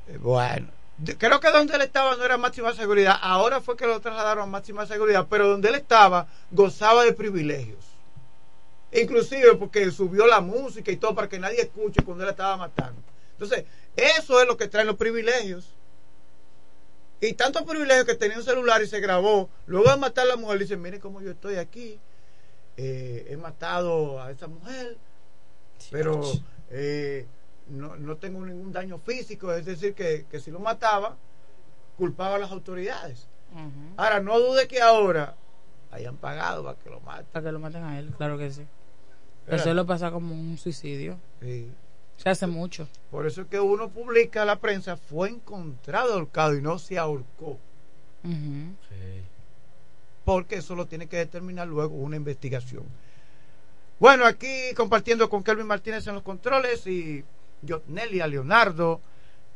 eh, bueno. Creo que donde él estaba no era máxima seguridad. Ahora fue que lo trasladaron a máxima seguridad, pero donde él estaba gozaba de privilegios. Inclusive porque subió la música y todo para que nadie escuche cuando él estaba matando. Entonces, eso es lo que traen los privilegios. Y tantos privilegios que tenía un celular y se grabó. Luego de matar a la mujer, dice, miren cómo yo estoy aquí. Eh, he matado a esa mujer, pero eh, no, no tengo ningún daño físico. Es decir, que, que si lo mataba, culpaba a las autoridades. Ahora, no dude que ahora hayan pagado para que lo maten. Para que lo maten a él, claro que sí. Era- Eso lo pasa como un suicidio. Sí. Se hace mucho. Por eso es que uno publica a la prensa, fue encontrado ahorcado y no se ahorcó. Porque eso lo tiene que determinar luego una investigación. Bueno, aquí compartiendo con Kelvin Martínez en los controles y Nelia Leonardo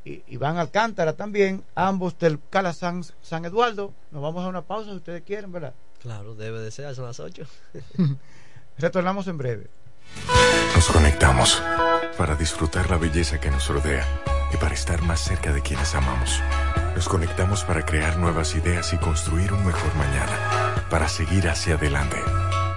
y Iván Alcántara también, ambos del Cala San, San Eduardo. Nos vamos a una pausa si ustedes quieren, ¿verdad? Claro, debe de ser, son las 8. Retornamos en breve. Nos conectamos para disfrutar la belleza que nos rodea y para estar más cerca de quienes amamos. Nos conectamos para crear nuevas ideas y construir un mejor mañana, para seguir hacia adelante.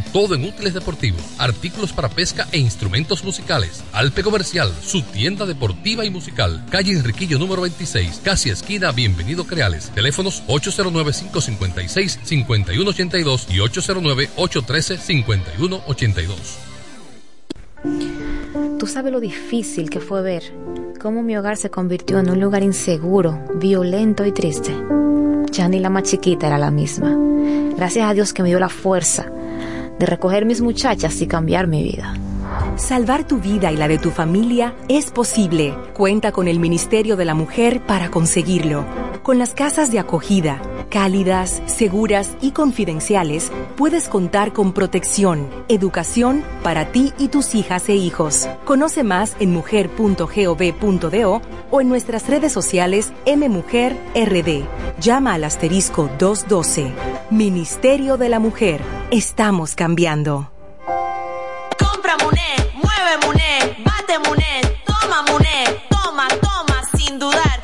todo en útiles deportivos, artículos para pesca e instrumentos musicales. Alpe Comercial, su tienda deportiva y musical, calle Enriquillo número 26, casi esquina Bienvenido Creales, teléfonos 809-556-5182 y 809-813-5182. Tú sabes lo difícil que fue ver cómo mi hogar se convirtió en un lugar inseguro, violento y triste. Ya ni la más chiquita era la misma. Gracias a Dios que me dio la fuerza de recoger mis muchachas y cambiar mi vida. Salvar tu vida y la de tu familia es posible. Cuenta con el Ministerio de la Mujer para conseguirlo. Con las casas de acogida, cálidas, seguras y confidenciales, puedes contar con protección, educación para ti y tus hijas e hijos. Conoce más en mujer.gov.do o en nuestras redes sociales MMujerRD. Llama al asterisco 212. Ministerio de la Mujer. Estamos cambiando. Compra Muné, mueve Muné, bate Muné, toma Muné, toma, toma, sin dudar.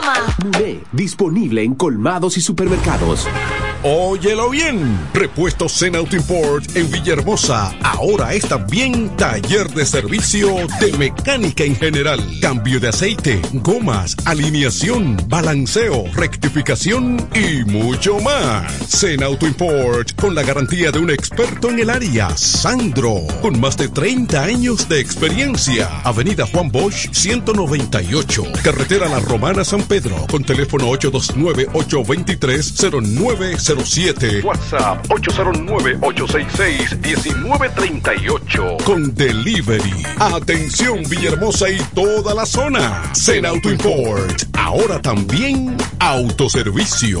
toma. Disponible en colmados y supermercados. Óyelo bien. Repuestos Zen Auto Import en Villahermosa. Ahora es también taller de servicio de mecánica en general. Cambio de aceite, gomas, alineación, balanceo, rectificación y mucho más. Zen Auto Import con la garantía de un experto en el área, Sandro, con más de 30 años de experiencia. Avenida Juan Bosch 198, carretera La Romana San Pedro, con teléfono 829-823-0907. WhatsApp 809-866-1938. Con delivery. Atención Villahermosa y toda la zona. Zen Auto Import. Ahora también autoservicio.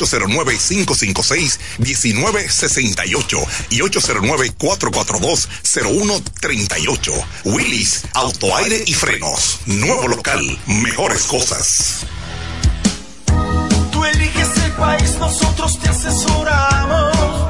809-556-1968 y 809-442-0138. Willis, autoaire y frenos. Nuevo local, mejores cosas. Tú eliges el país, nosotros te asesoramos.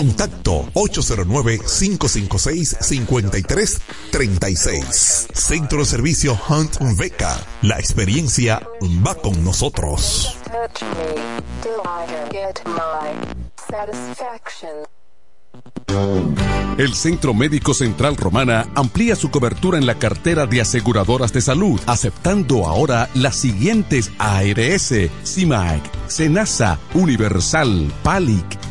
Contacto 809-556-5336. Centro de Servicio Hunt Beca. La experiencia va con nosotros. El Centro Médico Central Romana amplía su cobertura en la cartera de aseguradoras de salud, aceptando ahora las siguientes ARS, CIMAC, SENASA, Universal, PALIC,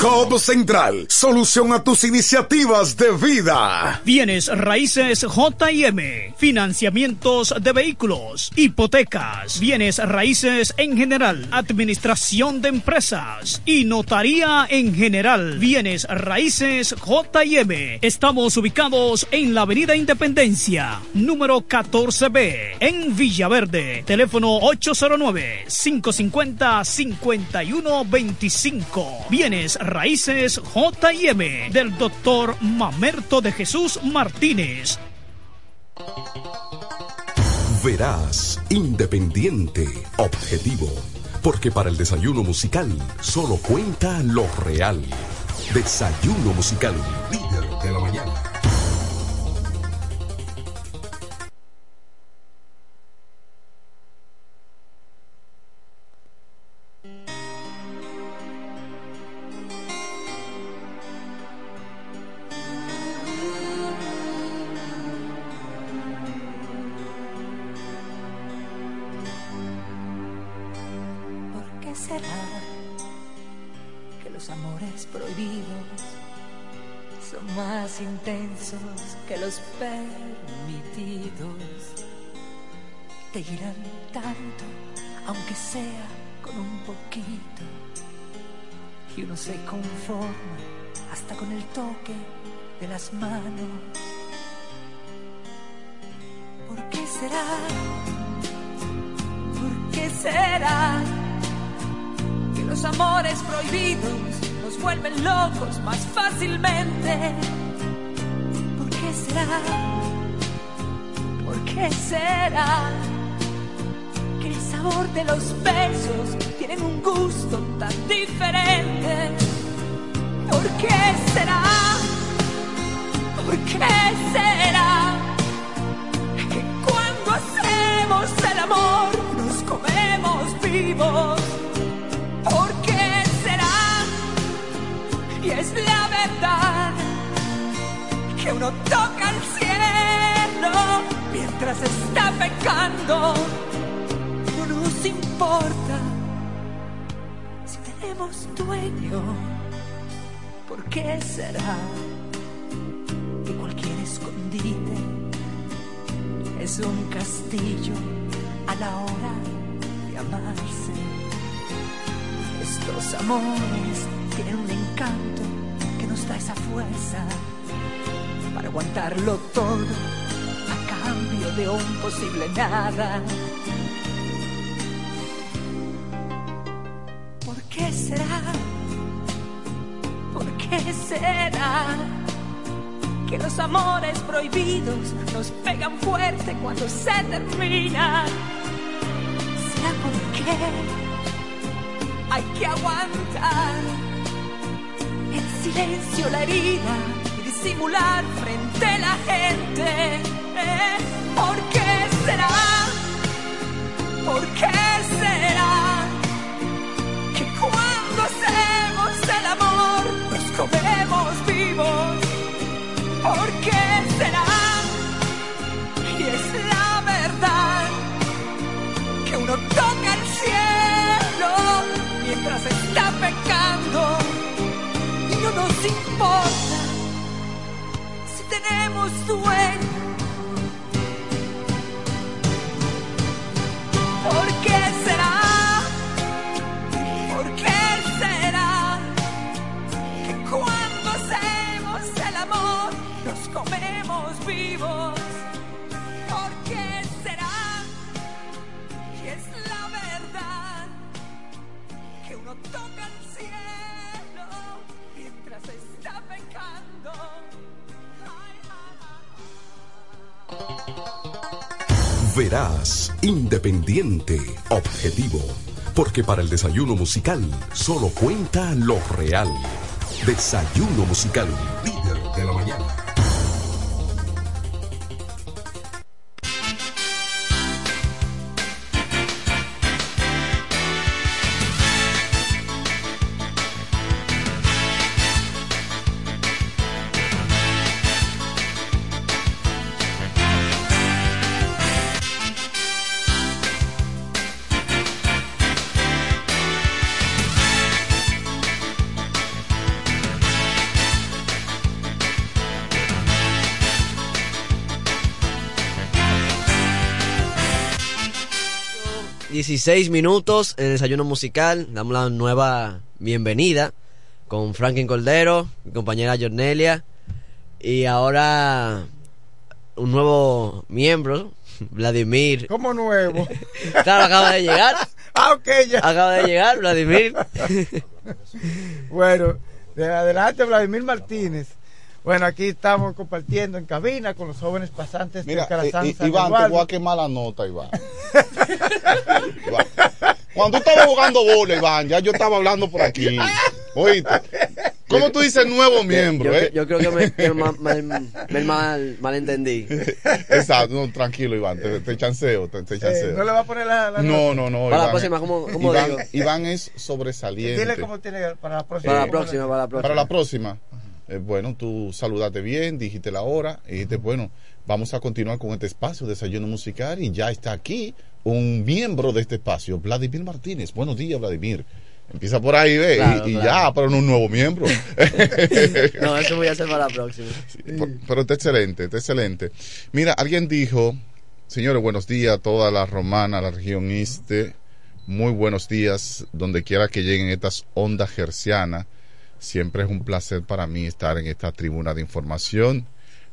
COP Central, solución a tus iniciativas de vida. Bienes raíces JM, financiamientos de vehículos, hipotecas, bienes raíces en general, administración de empresas y notaría en general. Bienes raíces JM. Estamos ubicados en la Avenida Independencia, número 14B, en Villaverde. Teléfono 809 550 5125 Bienes Raíces JM del doctor Mamerto de Jesús Martínez. Verás, independiente, objetivo. Porque para el desayuno musical solo cuenta lo real. Desayuno musical, líder de la mañana. Que los permitidos? Te irán tanto, aunque sea con un poquito, y uno se conforma hasta con el toque de las manos. ¿Por qué será? ¿Por qué será? que los amores prohibidos nos vuelven locos más fácilmente. ¿Por qué será? ¿Por qué será? Que el sabor de los besos tienen un gusto tan diferente. ¿Por qué será? ¿Por qué será? Que cuando hacemos el amor nos comemos vivos. ¿Por qué será? Y es la verdad que uno toca el cielo mientras está pecando. No nos importa si tenemos dueño. ¿Por qué será que cualquier escondite es un castillo a la hora de amarse? Estos amores tienen un encanto que nos da esa fuerza para aguantarlo todo a cambio de un posible nada. ¿Por qué será? ¿Por qué será? Que los amores prohibidos nos pegan fuerte cuando se terminan. ¿Será porque hay que aguantar. En silencio la herida y disimular frente a la gente. ¿eh? ¿Por qué será? ¿Por qué será? Que cuando hacemos el amor nos comemos vivos. ¿Por qué será? Y es la verdad que uno toca el cielo mientras está pecando y no nos importa tenemos dueño. Verás, independiente, objetivo. Porque para el desayuno musical solo cuenta lo real. Desayuno musical, 16 minutos en desayuno musical. Damos la nueva bienvenida con Franklin Cordero, mi compañera Jornelia. Y ahora un nuevo miembro, Vladimir. ¿Cómo nuevo? claro, acaba de llegar. ah, ok, ya. Acaba de llegar, Vladimir. bueno, de adelante, Vladimir Martínez. Bueno, aquí estamos compartiendo en cabina con los jóvenes pasantes Mira, de Carazán, I- I- San Iván, te voy a quemar la nota, Iván. Iván. Cuando tú estabas jugando bola, Iván, ya yo estaba hablando por aquí. Oíste. ¿Cómo tú dices nuevo miembro, yo, eh? yo creo que me, que mal, me mal, malentendí. Exacto, no, tranquilo, Iván, te, te chanceo, te, te Eh, chanceo. no le va a poner la, la No, no, no. Para la Iván próxima, es- ¿cómo- cómo Iván, digo? Iván es sobresaliente. Dile cómo tiene para la próxima. Para la próxima, para la próxima. Para la próxima. Eh, bueno, tú saludaste bien, dijiste la hora y dijiste, bueno, vamos a continuar con este espacio de desayuno musical y ya está aquí un miembro de este espacio, Vladimir Martínez. Buenos días, Vladimir. Empieza por ahí, ve, Claro, y, ya, para un nuevo miembro. No, eso voy a hacer para la próxima. Pero está excelente, está excelente. Mira, alguien dijo, señores, buenos días a toda la romana, la región este. Muy buenos días, donde quiera que lleguen estas ondas gercianas. Siempre es un placer para mí estar en esta tribuna de información.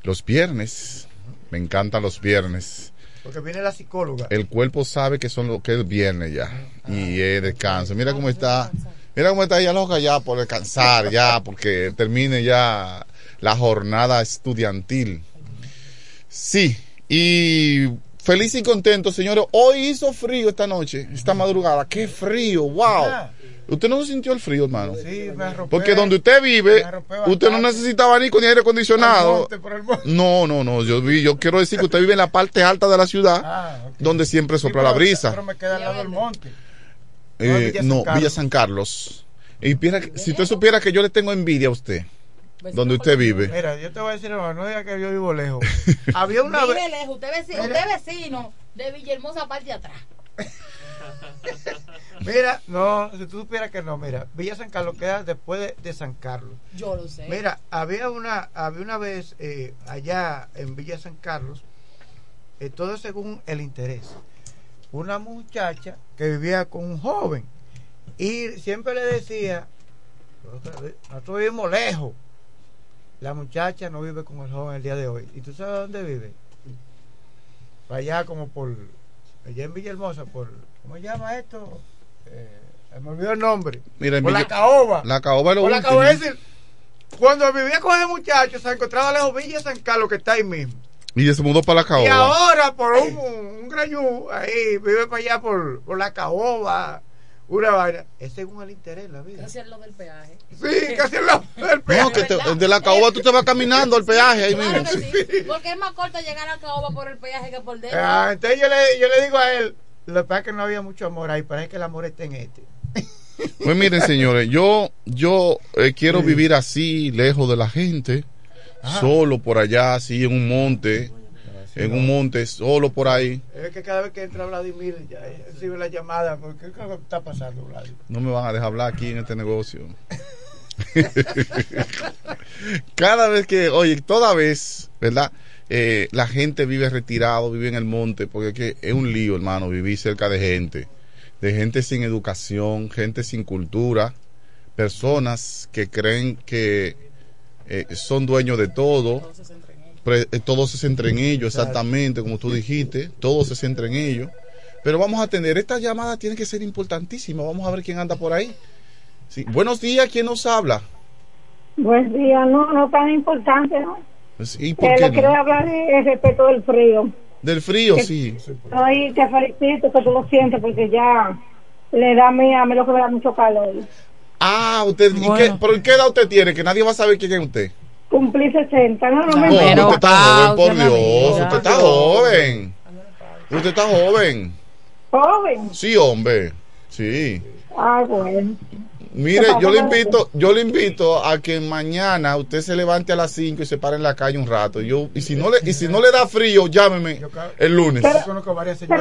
Los viernes, me encantan los viernes. Porque viene la psicóloga. El cuerpo sabe que son lo que es viernes ya. Y es descanso. Mira cómo está. Mira cómo está ella loca ya por descansar, ya, porque termine ya la jornada estudiantil. Sí, y feliz y contento, señores. Hoy hizo frío esta noche, esta madrugada. ¡Qué frío! ¡Wow! ¿Usted no sintió el frío, hermano? Sí, me arropé. Porque donde usted vive, usted no necesita abanico ni aire Por el acondicionado. monte, por el monte. No, no, no. Yo vi, yo quiero decir que usted vive en la parte alta de la ciudad, Ah, donde siempre Sí, sopla pero- la brisa. Pero me queda al lado del monte. Eh, Villa San no. Villa San Carlos. Y que- si usted supiera que yo le tengo envidia a usted, donde usted vive. Mira, yo te voy a decir, no, no diga que yo vivo lejos. Había una Vive vez. lejos, usted, veci- usted es vecino de Villahermosa parte de atrás. Mira, no, si tú supieras que no, mira, Villa San Carlos queda después de, de San Carlos. Yo lo sé. Mira, había una, había una vez eh, allá en Villa San Carlos, eh, todo según el interés. Una muchacha que vivía con un joven y siempre le decía, nosotros vivimos lejos. La muchacha no vive con el joven el día de hoy. ¿Y tú sabes dónde vive? Para allá como por, allá en Villahermosa, por, ¿cómo se llama esto? Eh, me olvidó el nombre. Mira, por la caoba. La caoba es lo Por la caoba, es decir, cuando vivía con ese muchacho, se encontraba lejos Villa San Carlos, que está ahí mismo. Y se mudó para la Y caoba. ahora, por un, un grañú, ahí, vive para allá por, por la caoba. una vaina. Es según el interés la vida. Casi al lado del peaje. Sí, casi al lado del peaje. No, que te- de la caoba tú te vas caminando al peaje ahí Claro mismo. que sí, Porque es más corto llegar a Caoba por el peaje que por dentro. Ah, entonces yo le, yo le digo a él, lo que pasa es que no había mucho amor ahí, parece que el amor está en este. Pues miren, señores, yo, yo eh, quiero vivir así, lejos de la gente, Ah. solo por allá, así en un monte, en un monte, solo por ahí. Es que cada vez que entra Vladimir, ya recibe la llamada, porque ¿qué está pasando, Vladimir? No me van a dejar hablar aquí en este negocio. Cada vez que, oye, toda vez, ¿verdad? Eh, la gente vive retirado, vive en el monte, porque es que es un lío, hermano, vivir cerca de gente, de gente sin educación, gente sin cultura, personas que creen que eh, son dueños de todo, pre- eh, todo se centra en ellos, exactamente, como tú dijiste, todo se centra en ellos. Pero vamos a atender, esta llamada tiene que ser importantísima, vamos a ver quién anda por ahí. Sí. Buenos días, ¿quién nos habla? Buen día, no, no tan importante, ¿no? Pues, ¿Y por Eh, qué quiero no? hablar de- respecto del frío. Del frío, Que- sí. Ay, te felicito que tú lo sientes porque ya le da a mí, a mí lo que me da mucho calor. Ah, usted, ¿y qué, ¿pero qué edad usted tiene? Que nadie va a saber quién es usted. Cumplí 60, no, no me Oh, usted importa. está joven, por Dios. Usted está joven. Usted está joven. Joven. Sí, hombre. Sí. Ah, bueno. Mire, ¿Qué yo le invito, yo le invito a que mañana usted se levante a las 5 y se pare en la calle un rato. Yo, y si no le, y si no le da frío, llámeme el lunes. Pero-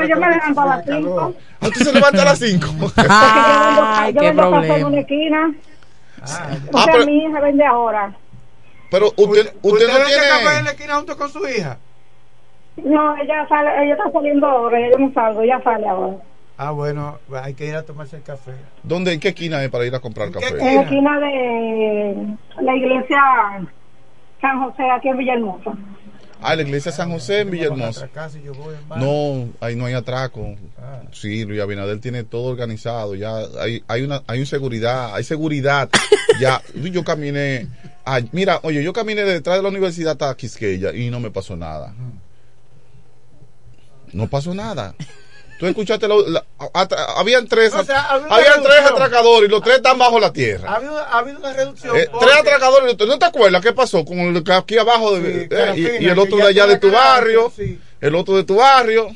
yo me levanto a las 5. Ah, ¿Usted se levanta a las 5? Porque yo vendo, yo vendo café en una esquina. Ah, sea, pero- mi hija vende ahora. Pero usted, usted no vende tiene... café en la esquina junto con su hija? No, ella sale, ella está saliendo ahora, ella no salgo, ella sale ahora. Ah, bueno, hay que ir a tomarse el café. ¿Dónde, en qué esquina es para ir a comprar café? En la esquina de la iglesia San José, aquí en Villahermosa. Ah, la iglesia San José en Villahermosa. No, ahí no hay atraco. Sí, Luis Abinader tiene todo organizado. Ya hay, hay una, hay un seguridad, hay seguridad. ya, yo caminé. ah, mira, oye, yo caminé detrás de la universidad hasta Quisqueya y no me pasó nada. No pasó nada. Tú escuchaste, la, habían tres, O sea, había habían tres atracadores y los tres están bajo la tierra. Ha habido, ha habido una reducción. Eh, porque- tres atracadores, y los- ¿no te acuerdas qué pasó con el que aquí abajo de, eh, Carafina, y, y el otro de allá de tu barrio, sí. El otro de tu barrio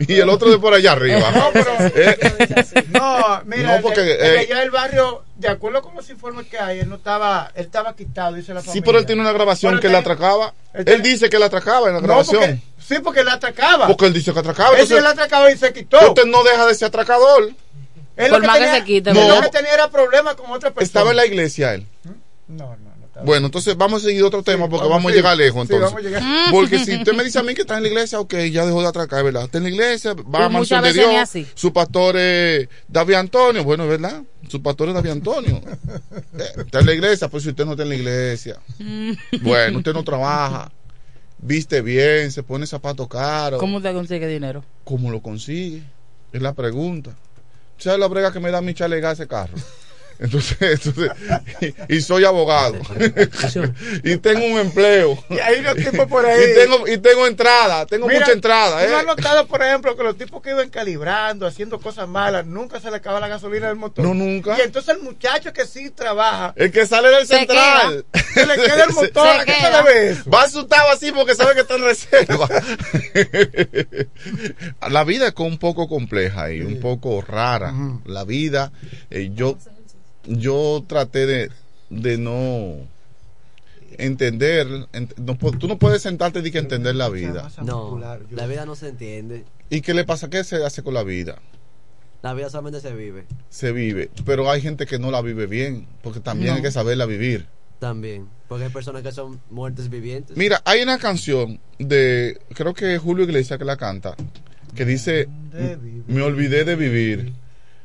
y el otro de por allá arriba? No, pero- Eh, No, mira, No, el porque, el eh, del barrio, de acuerdo con los informes que hay, él no estaba, él estaba quitado, dice la Sí, familia. pero él tiene una grabación Pero que le atracaba. él dice que le atracaba en la No, grabación. porque, sí, porque él atracaba. Porque él dice que atracaba. Él sí, Entonces, él atracaba y se quitó. usted no deja de ser atracador. Él Por lo que más que tenía- se quite, él ¿verdad? lo que tenía era problemas con otra persona. Estaba en la iglesia él. No, no, no. Bueno, entonces vamos a seguir otro tema porque vamos, vamos, a sí. llegar lejos Sí, entonces. vamos a llegar. Porque si usted me dice a mí que está en la iglesia, ok, ya dejó de atracar, ¿verdad? Está en la iglesia, va a mansión de Dios, su pastor es David Antonio, bueno, ¿verdad? Su pastor es David Antonio. Eh, está en la iglesia, pues si usted no está en la iglesia. Bueno, usted no trabaja, viste bien, se pone zapatos caros. ¿Cómo te consigue dinero? ¿Cómo lo consigue? Es la pregunta. ¿Sabes la brega que me da mi chalega ese carro? Entonces, entonces y, y soy abogado. y tengo un empleo. Y hay unos tipos por ahí. Y tengo, y tengo entrada, tengo Mira, mucha entrada. ¿tú no ¿eh? has notado, por ejemplo, que los tipos que iban calibrando, haciendo cosas malas, nunca se le acaba la gasolina del motor? No, nunca. Y entonces el muchacho que sí trabaja, El que sale del Se central. se le queda el motor. ¿A qué se debe eso? Va asustado así porque sabe que está en reserva. la vida es un poco compleja y un poco rara. La vida, eh, yo, yo traté de, de no entender. ent- no tú no puedes sentarte y que entender la vida. No, la vida no se entiende. ¿Y qué le pasa? ¿Qué se hace con la vida? La vida solamente se vive. Se vive, pero hay gente que no la vive bien, porque también No. hay que saberla vivir. También. Porque hay personas que son muertes vivientes. Mira, hay una canción de, creo que es Julio Iglesias que la canta, que dice, me olvidé de vivir.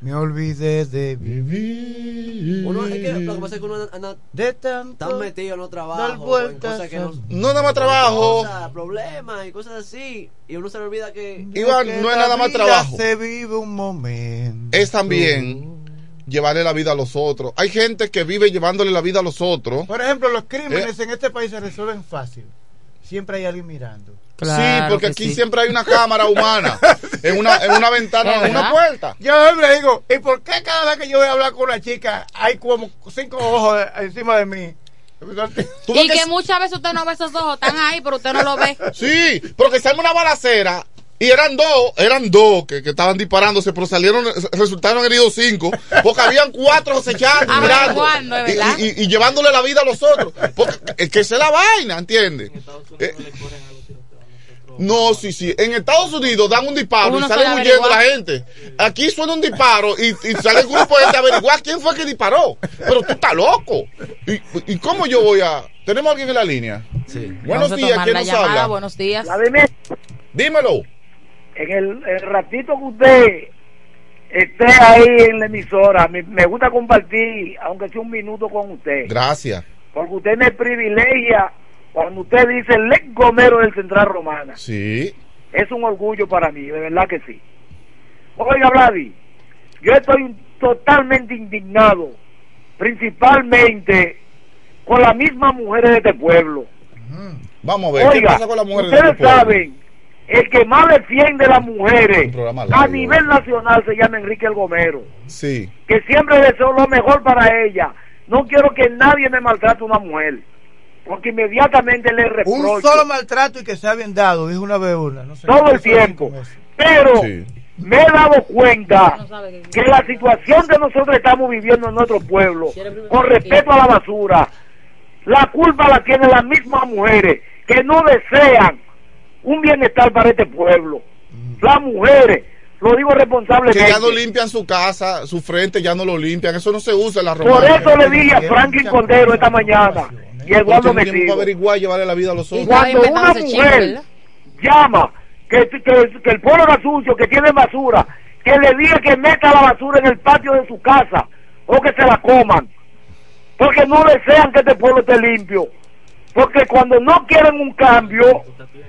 Me olvidé de vivir. Uno, es que lo que pasa es que uno anda de tanto tan metido en los dar trabajos, en cosas que no, No nada más trabajo. cosas, problemas y cosas así. Y uno se le olvida que. Iván, que no es nada más trabajo. Se vive un momento. Es también llevarle la vida a los otros. Hay gente que vive llevándole la vida a los otros. Por ejemplo, los crímenes Eh. en este país se resuelven fácil. Siempre hay alguien mirando. sí, porque aquí siempre hay una cámara humana en una, en una ventana, en una puerta. Yo siempre digo, ¿y por qué cada vez que yo voy a hablar con una chica hay como cinco ojos encima de mí? Y que muchas veces usted no ve esos ojos, están ahí, pero usted no lo ve. Sí, porque se arma una balacera y eran dos, eran dos que, que estaban disparándose, pero salieron, resultaron heridos cinco, porque habían cuatro acechando, Ah, mirando ¿cuándo, es y, verdad? y- y llevándole la vida a los otros. Porque es que esa es la vaina, ¿entiendes? Eh, no, sí, sí. En Estados Unidos dan un disparo Uno y salen huyendo la gente. Aquí suena un disparo y, y sale el grupo de gente a averiguar quién fue que disparó. Pero tú estás loco. ¿Y, y cómo yo voy a...? ¿Tenemos alguien en la línea? Sí. Buenos Vamos días, ¿quién nos llamada, habla? Buenos días. Dímelo. En el, el ratito que usted esté ahí en la emisora, me, me gusta compartir, aunque sea un minuto con usted. Gracias. Porque usted me privilegia cuando usted dice el gomero del Central Romana. Sí. Es un orgullo para mí, de verdad que sí. Oiga, Vladi, yo estoy totalmente indignado, principalmente con las mismas mujeres de este pueblo. Vamos a ver, ¿qué Oiga, pasa con las mujeres de ustedes este pueblo? saben, el que más defiende a las mujeres a nivel nacional se llama Enrique El Gomero, Sí. que siempre deseo lo mejor para ella. No quiero que nadie me maltrate a una mujer, porque inmediatamente le reprocho Un solo maltrato y que sea bien dado, dijo una vez una. No sé todo el tiempo. Pero me he dado cuenta que la situación que nosotros estamos viviendo en nuestro pueblo, con respecto a la basura, la culpa la tienen las mismas mujeres que no desean un bienestar para este pueblo. Las mujeres, lo digo Que responsablemente. ya no limpian su casa, su frente ya no lo limpian. Eso no se usa en la Por romana. eso le dije a Franklin Cordero esta mañana y a Eduardo Metido. averiguar llevarle la vida a los otros. Cuando una mujer llama que, que, que el pueblo era sucio, que tiene basura, que le diga que meta la basura en el patio de su casa o que se la coman. Porque no desean que este pueblo esté limpio. Porque cuando no quieren un cambio,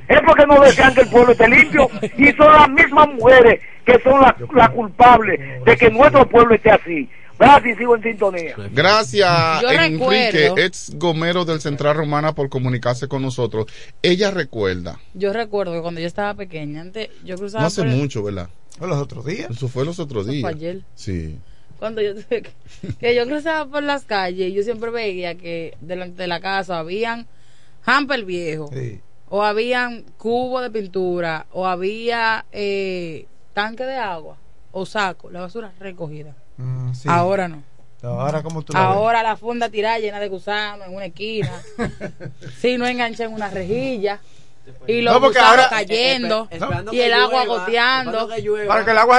es porque no desean que el pueblo esté limpio. Y son las mismas mujeres que son las las culpables de que nuestro pueblo esté así. Gracias, sigo en sintonía. Gracias, Yo Enrique, recuerdo- ex gomero del Central Romana, por comunicarse con nosotros. Ella recuerda, Yo recuerdo que cuando yo estaba pequeña, antes yo cruzaba no hace por el- mucho, ¿verdad? los otros días. Eso fue los otros Eso días. fue ayer. Sí. Cuando yo que yo cruzaba por las calles, yo siempre veía que delante de la casa habían hamper viejo, o habían cubos de pintura, o había eh, tanque de agua, o saco, la basura recogida. Mm, sí. Ahora no. Ahora como tú la. Ahora la funda tirada llena de gusanos en una esquina. si no engancha en una rejilla. Y los No, porque gusanos ahora- cayendo. Eh, esperando y el agua llueva, goteando. Para que el agua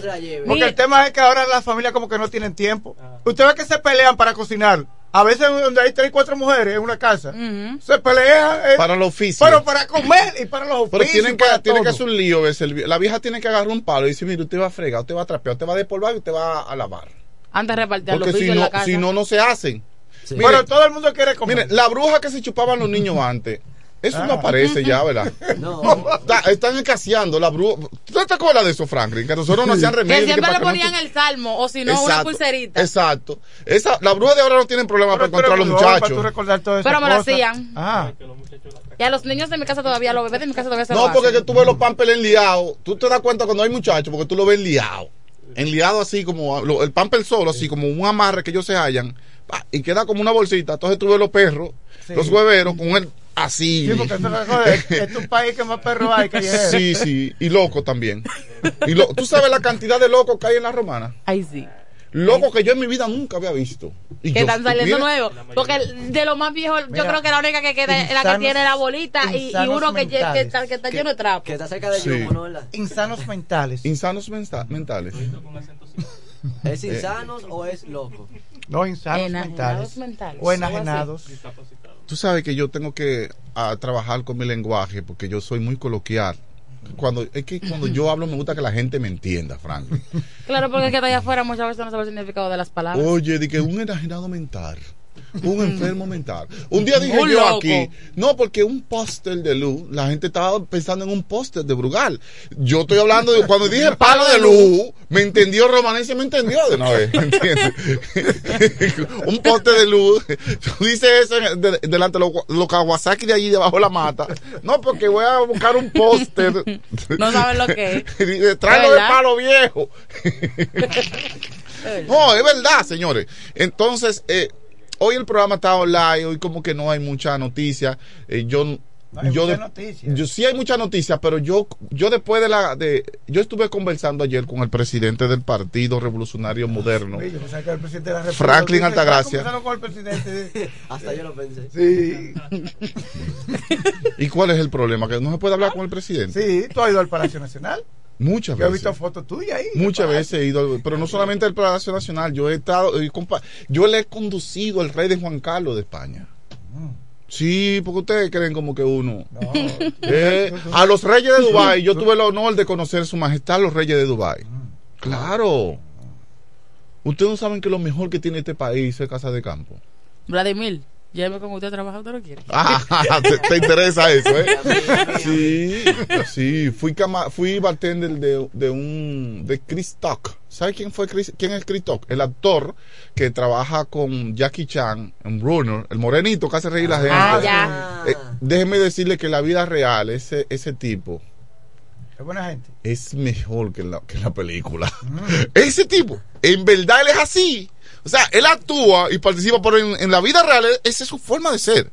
se la lleve. Porque el tema es que ahora las familias como que no tienen tiempo. Usted ve que se pelean para cocinar. A veces donde hay tres, cuatro mujeres en una casa, se pelean. eh, Para los oficios. Pero para comer y para los oficios. Pero tienen que, tienen que hacer un lío. La vieja tiene que agarrar un palo y decir, mire, usted va a fregar, usted va a trapear, usted va a despolvar y usted va a lavar. Antes de repartir los Porque si oficios en no, la casa. si no, no se hacen. Mire, Pero todo el mundo quiere comer. Mire, la bruja que se chupaban los niños antes, eso no Ah. aparece ya, ¿verdad? Está- están escaseando la bruja. ¿Tú te acuerdas de eso, Franklin? Que nosotros no hacían que remedio. siempre para le que no ponían el salmo, o si no, una pulserita. Exacto. Esa, la bruja de ahora no tienen problema para encontrar a los muchachos. Pero me lo hacían. Ah. Y a los niños de mi casa todavía, los bebés de mi casa todavía se lo No, porque hacen. que tú ves los pampers enliados. Tú te das cuenta cuando hay muchachos, porque tú lo ves enliado. Enliado así como lo- el pamper solo, así como un amarre que ellos se hallan. Y queda como una bolsita. Entonces tú ves los perros, Sí. los hueveros, con el así. Sí, porque es joder, es un país que más perros hay que Sí, sí. Y loco también. Y lo- ¿Tú sabes la cantidad de locos que hay en la romana? Ay, sí. Locos que yo en mi vida nunca había visto. Y Que yo- están saliendo nuevos. Porque de lo más viejo, yo creo que la única que queda es la que tiene la bolita y, uno que, está, que está lleno de trapo. Que está cerca de Sí. Yumo, ¿no? ¿verdad? Insanos mentales. Insanos mensa- mentales. ¿Es Eh, insanos o es loco? No, insanos Enajenados mentales. mentales, O algo así. Tú sabes que yo tengo que ah, trabajar con mi lenguaje porque yo soy muy coloquial. Cuando, es que cuando yo hablo me gusta que la gente me entienda, Frank. Claro, porque es que de allá afuera muchas veces no sabe el significado de las palabras. Oye, de que un enajenado mental. Un enfermo mental. Un día dije Un yo loco. aquí, no, porque un póster de luz, la gente estaba pensando en un póster de Brugal. Yo estoy hablando de cuando dije palo de luz, me entendió Romanense, me entendió de una vez, un póster de luz. Tú dices eso de- delante de los los Kawasaki de allí debajo de la mata. No, porque voy a buscar un póster. No saben lo que es. Y Tráelo de palo viejo. No, es verdad, señores. Entonces, eh, hoy el programa está online, hoy como que no hay mucha noticia. Eh, yo hay yo, mucha de- noticia. yo sí hay mucha noticia, pero yo yo después de la de yo estuve conversando ayer con el presidente del Partido Revolucionario Moderno. Oye, yo pensaba que el presidente de la República Franklin Altagracia. "Ah, conversaron con el presidente. Hasta yo lo pensé. Sí. ¿Y cuál es el problema? Que no se puede hablar con el presidente. Sí, tú has ido al Palacio Nacional. Muchas Yo he veces. visto fotos tuyas ahí. Muchas veces he ido, pero no solamente al Palacio Nacional, yo he estado, eh, yo le he conducido al rey de Juan Carlos de España. Sí, porque ustedes creen como que uno. Eh, a los reyes de Dubái, yo tuve el honor de conocer su majestad los reyes de Dubái. Claro. Ustedes no saben que lo mejor que tiene este país es Casa de Campo. Vladimir, lléveme con usted a trabajar, ¿usted lo quiere? Ah, te, te interesa eso, ¿eh? Sí, sí, fui cama, fui bartender de, de un de Chris Tuck. ¿Sabe quién fue Chris, quién es Chris Tuck? El actor que trabaja con Jackie Chan en Runner, el morenito que hace reír la gente. Ah, ya. Eh, déjeme decirle que en la vida real ese ese tipo Es buena gente. es mejor que la, que en la película. Ese tipo, en verdad él es así. O sea, él actúa y participa, pero en, en la vida real él- esa es su forma de ser.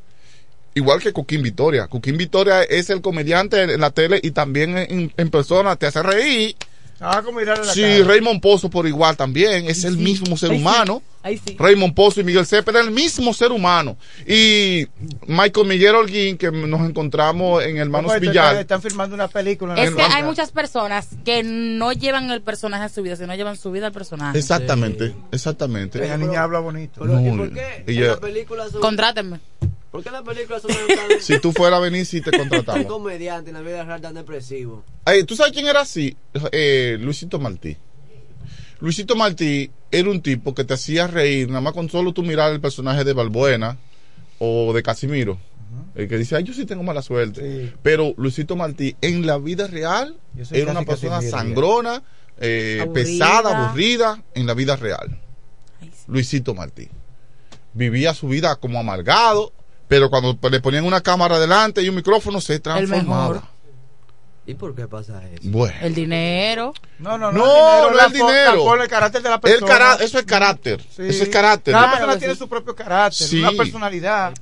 Igual que Coquín Victoria. Coquín Victoria es el comediante en la tele y también en, en persona te hace reír. Ah, como mirarle la Sí, cara. Raymond Pozo por igual también. Es el mismo ser Ay, sí. humano. Ahí sí. Raymond Pozo y Miguel Cepeda, el mismo ser humano. Y Michael Miguel Holguín, que nos encontramos en Hermanos Oye, Villar. Están filmando una película. en Es que hay muchas personas que no llevan el personaje a su vida, sino llevan su vida al personaje. Exactamente, exactamente. La niña habla bonito. Pero, ¿y No, por qué? y En ¿Por qué en la película son tan- Si tú fueras a venir, sí te un contratamos. comediante en la vida real tan depresivo? Ay, ¿Tú sabes quién era así? Eh, Luisito Martí. Luisito Martí era un tipo que te hacía reír, nada más con solo tú mirar el personaje de Balbuena o de Casimiro. El que dice, ay, yo sí tengo mala suerte. Pero Luisito Martí, en la vida real, era una persona sangrona, eh, Aburrida. pesada, aburrida, en la vida real. Luisito Martí. Vivía su vida como amargado, pero cuando le ponían una cámara delante y un micrófono, se transformaba. ¿Y por qué pasa eso? Bueno. El dinero. No, no, No, no. no la es el dinero. forma, el carácter de la El persona. cara- eso es carácter. Sí. Eso es carácter. Cada Claro persona tiene sí. su propio carácter, Sí. una personalidad.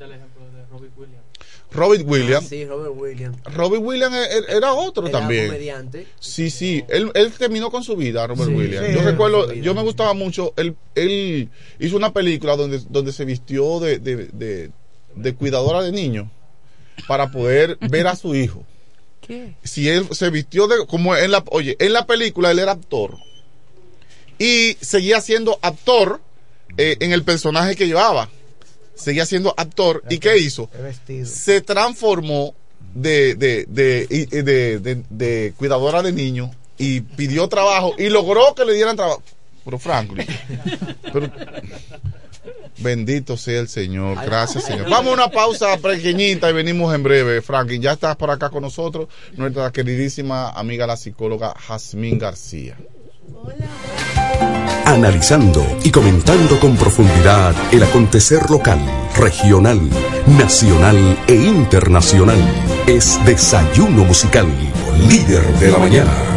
Robert Williams. Sí, Robert Williams. Robert Williams e- e- era otro Era también. comediante. Sí, sí. Él, él terminó con su vida, Robert Sí, Williams. sí, yo recuerdo, yo me gustaba mucho. Él, él hizo una película donde, donde se vistió de, de, de, de cuidadora de niños para poder ver a su hijo. ¿Qué? si él se vistió de como en la oye en la película él era actor y seguía siendo actor eh, en el personaje que llevaba. Seguía siendo actor y qué hizo se transformó de de, de- de cuidadora de niños y pidió trabajo y logró que le dieran trabajo. Pero Franklin pero Bendito sea el Señor. Gracias, Señor. Vamos a una pausa pequeñita y venimos en breve. Franklin, ya estás por acá con nosotros, nuestra queridísima amiga la psicóloga Jazmín García. Analizando y comentando con profundidad el acontecer local, regional, nacional e internacional. Es Desayuno Musical, líder de la mañana.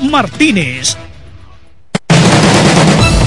Martínez.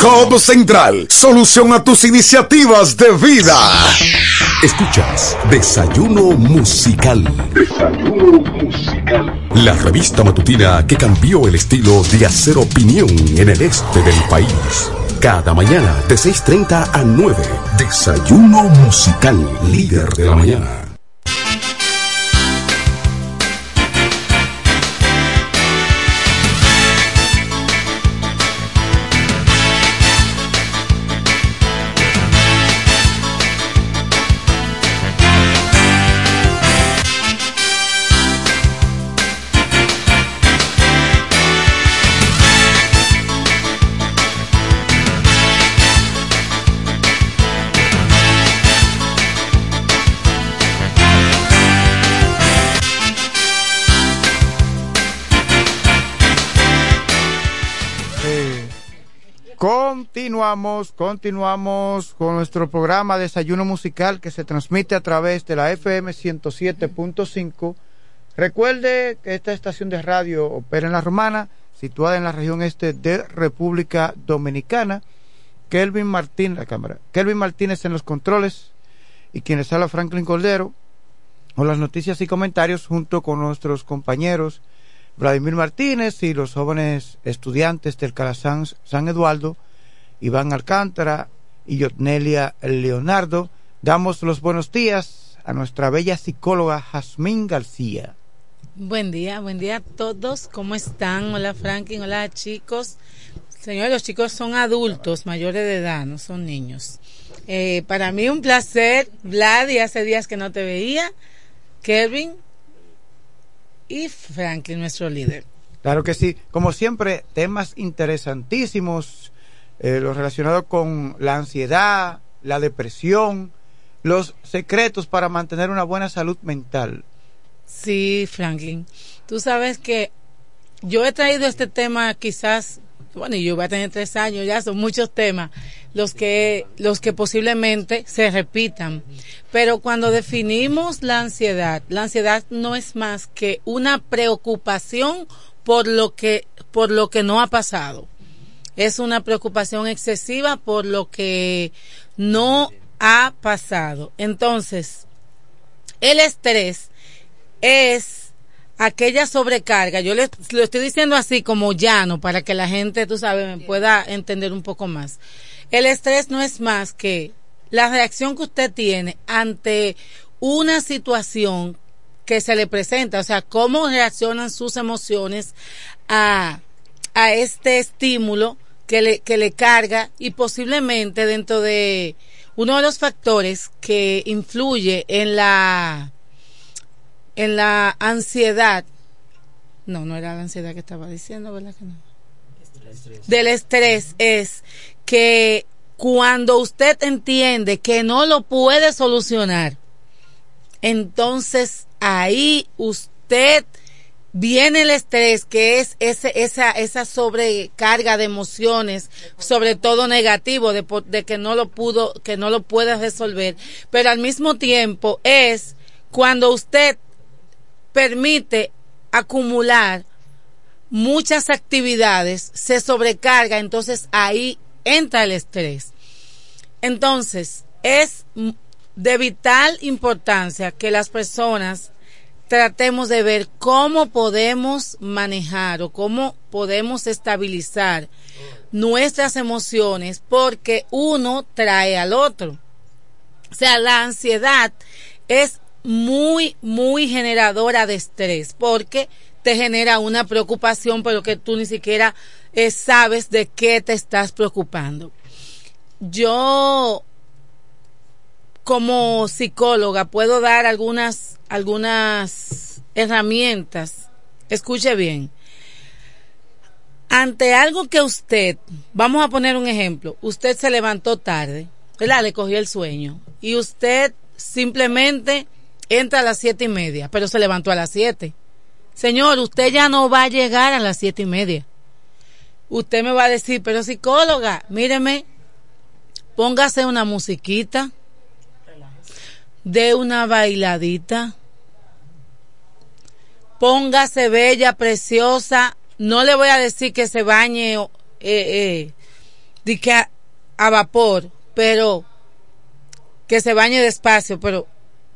COP Central, solución a tus iniciativas de vida. Escuchas Desayuno Musical. Desayuno Musical. La revista matutina que cambió el estilo de hacer opinión en el este del país. Cada mañana de 6.30 a 9. Desayuno Musical, líder de la mañana. Continuamos, continuamos con nuestro programa Desayuno Musical que se transmite a través de la FM 107.5. Recuerde que esta estación de radio opera en La Romana, situada en la región este de República Dominicana. Kelvin Martín, la cámara. Kelvin Martínez en los controles y quienes habla Franklin Cordero con las noticias y comentarios junto con nuestros compañeros Vladimir Martínez y los jóvenes estudiantes del Calazán San Eduardo Iván Alcántara y Yotnelia Leonardo. Damos los buenos días a nuestra bella psicóloga Jazmín García. Buen día, buen día a todos. ¿Cómo están? Hola Franklin, hola chicos. Señores, los chicos son adultos, mayores de edad, no son niños. Eh, para mí un placer, Vlad, y hace días que no te veía, Kevin y Franklin, nuestro líder. Claro que sí, como siempre, temas interesantísimos eh, lo relacionado con la ansiedad, la depresión, los secretos para mantener una buena salud mental. Sí, Franklin. Tú sabes que yo he traído este tema quizás, bueno, yo voy a tener tres años, ya son muchos temas los que, los que posiblemente se repitan. Pero cuando definimos la ansiedad, la ansiedad no es más que una preocupación por lo que, por lo que no ha pasado es una preocupación excesiva por lo que no ha pasado. Entonces, El estrés es aquella sobrecarga. Yo le, lo estoy diciendo así como llano para que la gente, tú sabes, me pueda entender un poco más. El estrés no es más que la reacción que usted tiene ante una situación que se le presenta, o sea, cómo reaccionan sus emociones a, a este estímulo que le, que le carga y posiblemente dentro de uno de los factores que influye en la en la ansiedad. No no era la ansiedad que estaba diciendo verdad que no del estrés. Es que cuando usted entiende que no lo puede solucionar entonces ahí usted viene el estrés, que es ese, esa, esa sobrecarga de emociones, sobre todo negativo, de, de, que no lo pudo, que no lo puede resolver, pero al mismo tiempo es cuando usted permite acumular muchas actividades, se sobrecarga, entonces ahí entra el estrés. Entonces, es de vital importancia que las personas tratemos de ver cómo podemos manejar o cómo podemos estabilizar nuestras emociones porque uno trae al otro. O sea, la ansiedad es muy, muy generadora de estrés porque te genera una preocupación, pero que tú ni siquiera eh, sabes de qué te estás preocupando. Yo como psicóloga puedo dar algunas, algunas herramientas. Escuche bien. Ante algo que usted, vamos a poner un ejemplo, usted se levantó tarde, ¿verdad? Le cogió el sueño y usted simplemente entra a las siete y media, pero se levantó a las siete. Señor, usted ya no va a llegar a las siete y media. Usted me va a decir, pero psicóloga, míreme, póngase una musiquita, de una bailadita. Póngase bella, preciosa. No le voy a decir que se bañe eh, eh, que a, vapor, pero que se bañe despacio, pero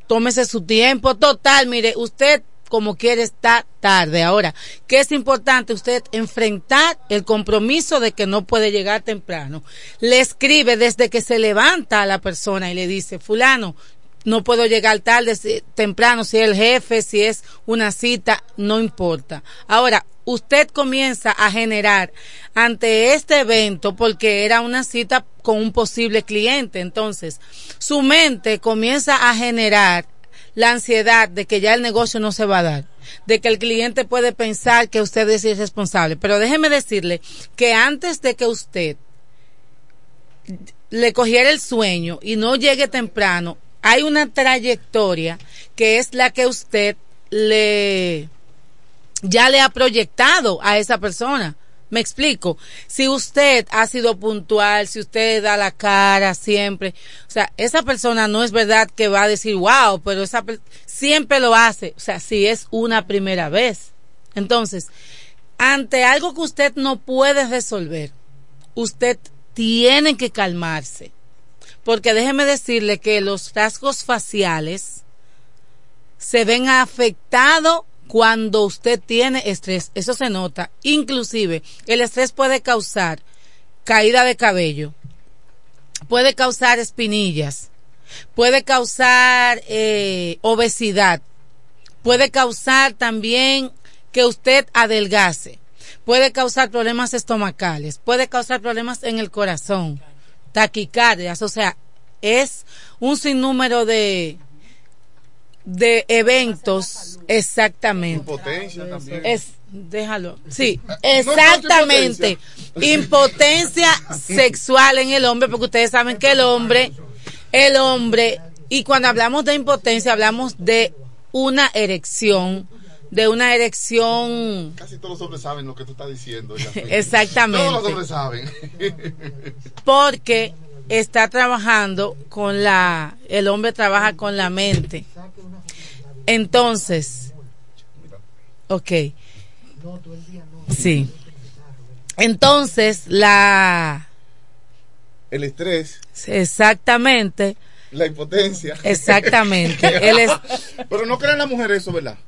tómese su tiempo. Total, mire, usted como quiere está tarde. Ahora, ¿qué es importante? Usted enfrentar el compromiso de que no puede llegar temprano. Le escribe desde que se levanta a la persona y le dice, fulano, no puedo llegar tarde, temprano, si es el jefe, si es una cita, no importa. Ahora, usted comienza a generar ante este evento, porque era una cita con un posible cliente, entonces, su mente comienza a generar la ansiedad de que ya el negocio no se va a dar, de que el cliente puede pensar que usted es irresponsable. Pero déjeme decirle que antes de que usted le cogiera el sueño y no llegue temprano, hay una trayectoria que es la que usted le ya le ha proyectado a esa persona. Me explico. Si usted ha sido puntual, si usted da la cara siempre, o sea, esa persona no es verdad que va a decir, wow, pero esa siempre lo hace. O sea, si es una primera vez. Entonces, ante algo que usted no puede resolver, usted tiene que calmarse porque déjeme decirle que los rasgos faciales se ven afectados cuando usted tiene estrés. Eso se nota. Inclusive, el estrés puede causar caída de cabello, puede causar espinillas, puede causar eh, obesidad, puede causar también que usted adelgace, puede causar problemas estomacales, puede causar problemas en el corazón taquicardias, o sea, es un sinnúmero de de eventos exactamente. Impotencia también. Es déjalo. Sí, exactamente. Impotencia sexual en el hombre porque ustedes saben que el hombre el hombre y cuando hablamos de impotencia hablamos de una erección de una erección. Casi todos los hombres saben lo que tú estás diciendo. Exactamente. Todos los hombres saben. Porque está trabajando con la, el hombre trabaja con la mente. Entonces, ok. Sí. Entonces, la... El estrés. Exactamente. La impotencia. Exactamente. Pero no creen las mujeres eso, ¿verdad?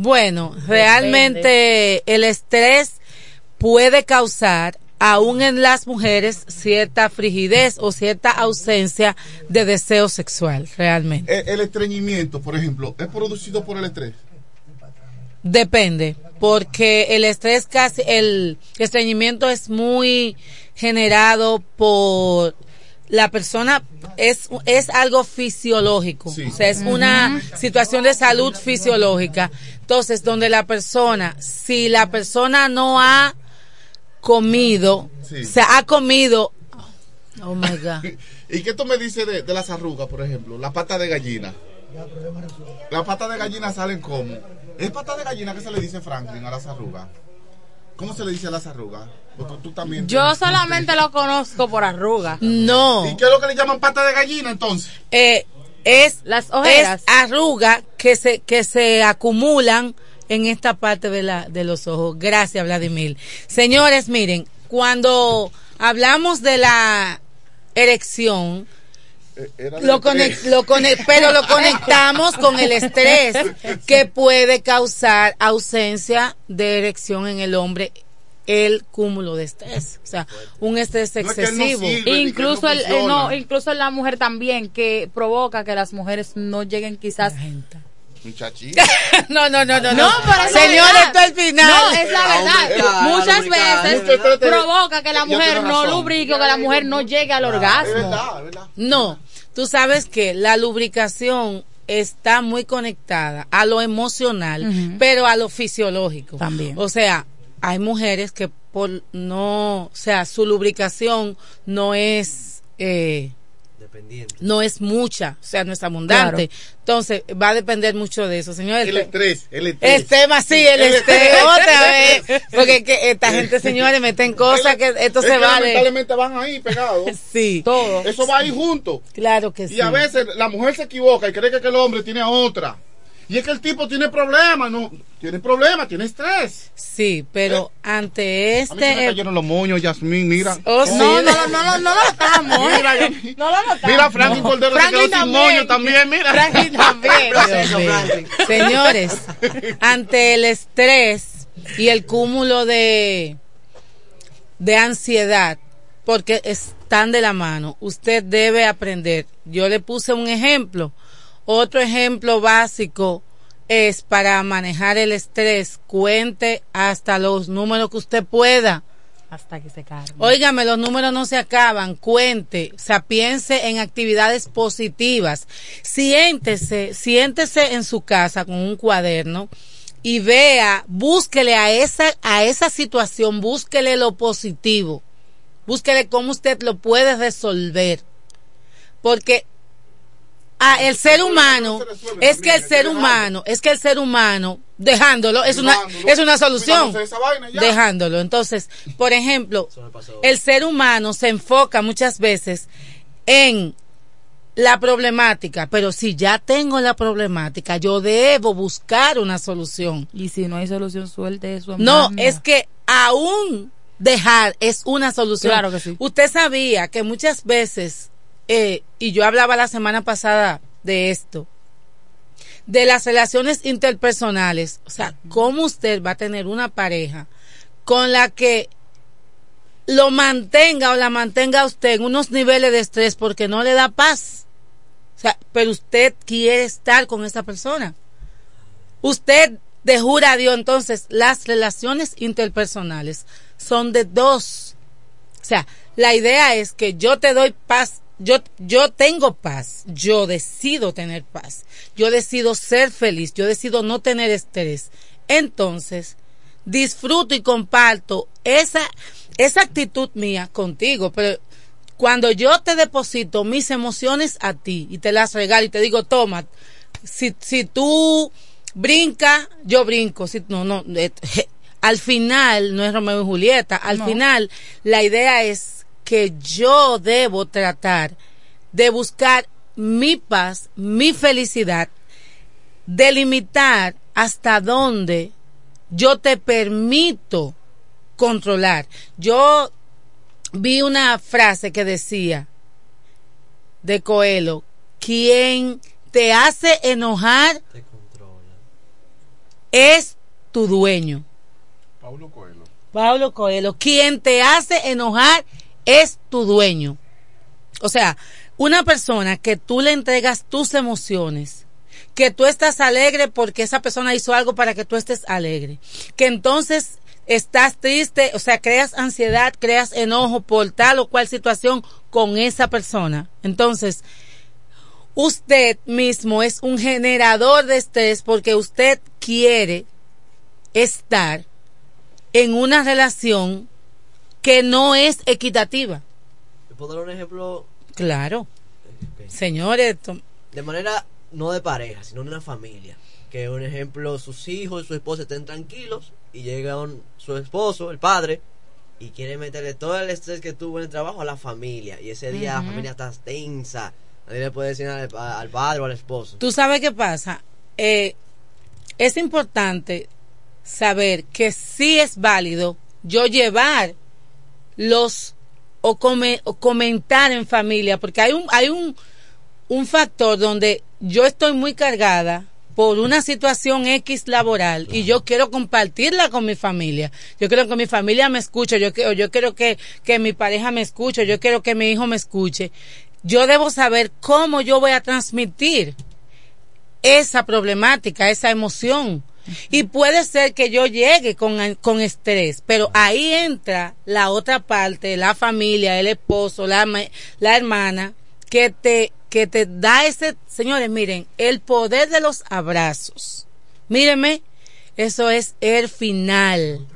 Bueno, realmente el estrés puede causar aún en las mujeres cierta frigidez o cierta ausencia de deseo sexual, realmente. El, el estreñimiento, por ejemplo, ¿es producido por el estrés? Depende, porque el estrés casi, el estreñimiento es muy generado por la persona, es, es algo fisiológico, o sea, es una situación de salud fisiológica. Entonces, donde la persona, si la persona no ha comido, Sí. se ha comido, oh my God. ¿Y qué tú me dices de, de las arrugas, por ejemplo? La pata de gallina. Las patas de gallina salen como. ¿Es pata de gallina que se le dice Franklin a las arrugas? ¿Cómo se le dice a las arrugas? Porque tú también. Yo solamente lo conozco por arrugas. No. ¿Y qué es lo que le llaman pata de gallina entonces? Eh, es las ojeras. es arruga que se que se acumulan en esta parte de la de los ojos. Gracias, Vladimir. Señores, miren, cuando hablamos de la erección, lo conec- lo conec- pero lo conectamos con el estrés que puede causar ausencia de erección en el hombre el cúmulo de estrés, o sea, un estrés excesivo. Incluso el- eh, no, incluso la mujer también que provoca que las mujeres no lleguen quizás Muchachita. no, no, no, no, No, pero Señores, esto es el final. No, es la verdad. Muchas lubricar. veces provoca que la mujer no lubrique o que la mujer no llegue al orgasmo. No, tú sabes que la lubricación está muy conectada a lo emocional, pero a lo fisiológico. También. O sea, hay mujeres que por no, o sea, su lubricación no es eh, no es mucha, o sea, no es abundante. Entonces, va a depender mucho de eso, señores. El estrés, el estrés. El tema, sí, el, El estrés, estrés. otra vez. Porque es que esta gente, señores, meten cosas que esto Es se que vale. lamentablemente van ahí pegados. Sí. Todo. Eso va ahí junto. Claro que sí. Y a veces la mujer se equivoca y cree que el hombre tiene a otra. Y es que el tipo tiene problemas, no, tiene problemas, tiene estrés. Sí, pero ante A mí se me este... cayeron los moños, Yasmín, mira. Oh, sí. No, no, no, no, no lo estamos. Mira, no lo notamos. Mira, Franklin Cordero se Franklin quedó sin moño también, mira. Franklin también. Señores, ante el estrés y el cúmulo de, de ansiedad, porque están de la mano, usted debe aprender. Yo le puse un ejemplo. Otro ejemplo básico es para manejar el estrés, cuente hasta los números que usted pueda. Hasta que se cargue. Óigame, los números no se acaban, cuente, o sea, piense en actividades positivas. Siéntese, siéntese en su casa con un cuaderno y vea, búsquele a esa, a esa situación, búsquele lo positivo. Búsquele cómo usted lo puede resolver. Porque ah, el ser humano, es que el ser humano, es que el ser humano, dejándolo, es una, es una solución. Dejándolo. Entonces, por ejemplo, el ser humano se enfoca muchas veces en la problemática, pero si ya tengo la problemática, yo debo buscar una solución. Y si no hay solución, suelte eso. No, es que aún dejar es una solución. Claro que sí. Usted sabía que muchas veces, eh, y yo hablaba la semana pasada de esto, de las relaciones interpersonales, o sea, cómo usted va a tener una pareja con la que lo mantenga o la mantenga usted en unos niveles de estrés porque no le da paz. O sea, pero usted quiere estar con esa persona. Usted de jura a Dios, entonces, las relaciones interpersonales son de dos. O sea, la idea es que yo te doy paz, yo, yo tengo paz, yo decido tener paz, yo decido ser feliz, yo decido no tener estrés. Entonces, disfruto y comparto esa, esa actitud mía contigo, pero cuando yo te deposito mis emociones a ti y te las regalo y te digo, toma, si, si tú brincas, yo brinco, si no, no, eh, al final no es Romeo y Julieta, al No. final la idea es que yo debo tratar de buscar mi paz, mi felicidad, delimitar hasta dónde yo te permito controlar. Yo vi una frase que decía, de Coelho, quien te hace enojar es tu dueño. Paulo Coelho. Pablo Coelho, quien te hace enojar es tu dueño. O sea, una persona que tú le entregas tus emociones, que tú estás alegre porque esa persona hizo algo para que tú estés alegre, que entonces estás triste, o sea, creas ansiedad, creas enojo por tal o cual situación con esa persona. Entonces, usted mismo es un generador de estrés porque usted quiere estar en una relación que no es equitativa. ¿Puedo dar un ejemplo? Claro. Señores, to- De manera no de pareja, sino de una familia. Que un ejemplo, sus hijos y su esposa estén tranquilos y llega un- su esposo, el padre, y quiere meterle todo el estrés que tuvo en el trabajo a la familia. Y ese día la familia está tensa. Nadie le puede decir al, al padre o al esposo. ¿Tú sabes qué pasa? Eh, es importante saber que sí es válido yo llevar los o, come- o comentar en familia, porque hay un hay un un factor donde yo estoy muy cargada por una situación X laboral y yo quiero compartirla con mi familia. Yo quiero que mi familia me escuche, yo quiero, yo quiero que, que mi pareja me escuche, yo quiero que mi hijo me escuche. Yo debo saber cómo yo voy a transmitir esa problemática, esa emoción. Y puede ser que yo llegue con, con estrés, pero ahí entra la otra parte, la familia, el esposo, la, la hermana, que te, que te da ese, señores, miren, el poder de los abrazos. Mírenme, eso es el final.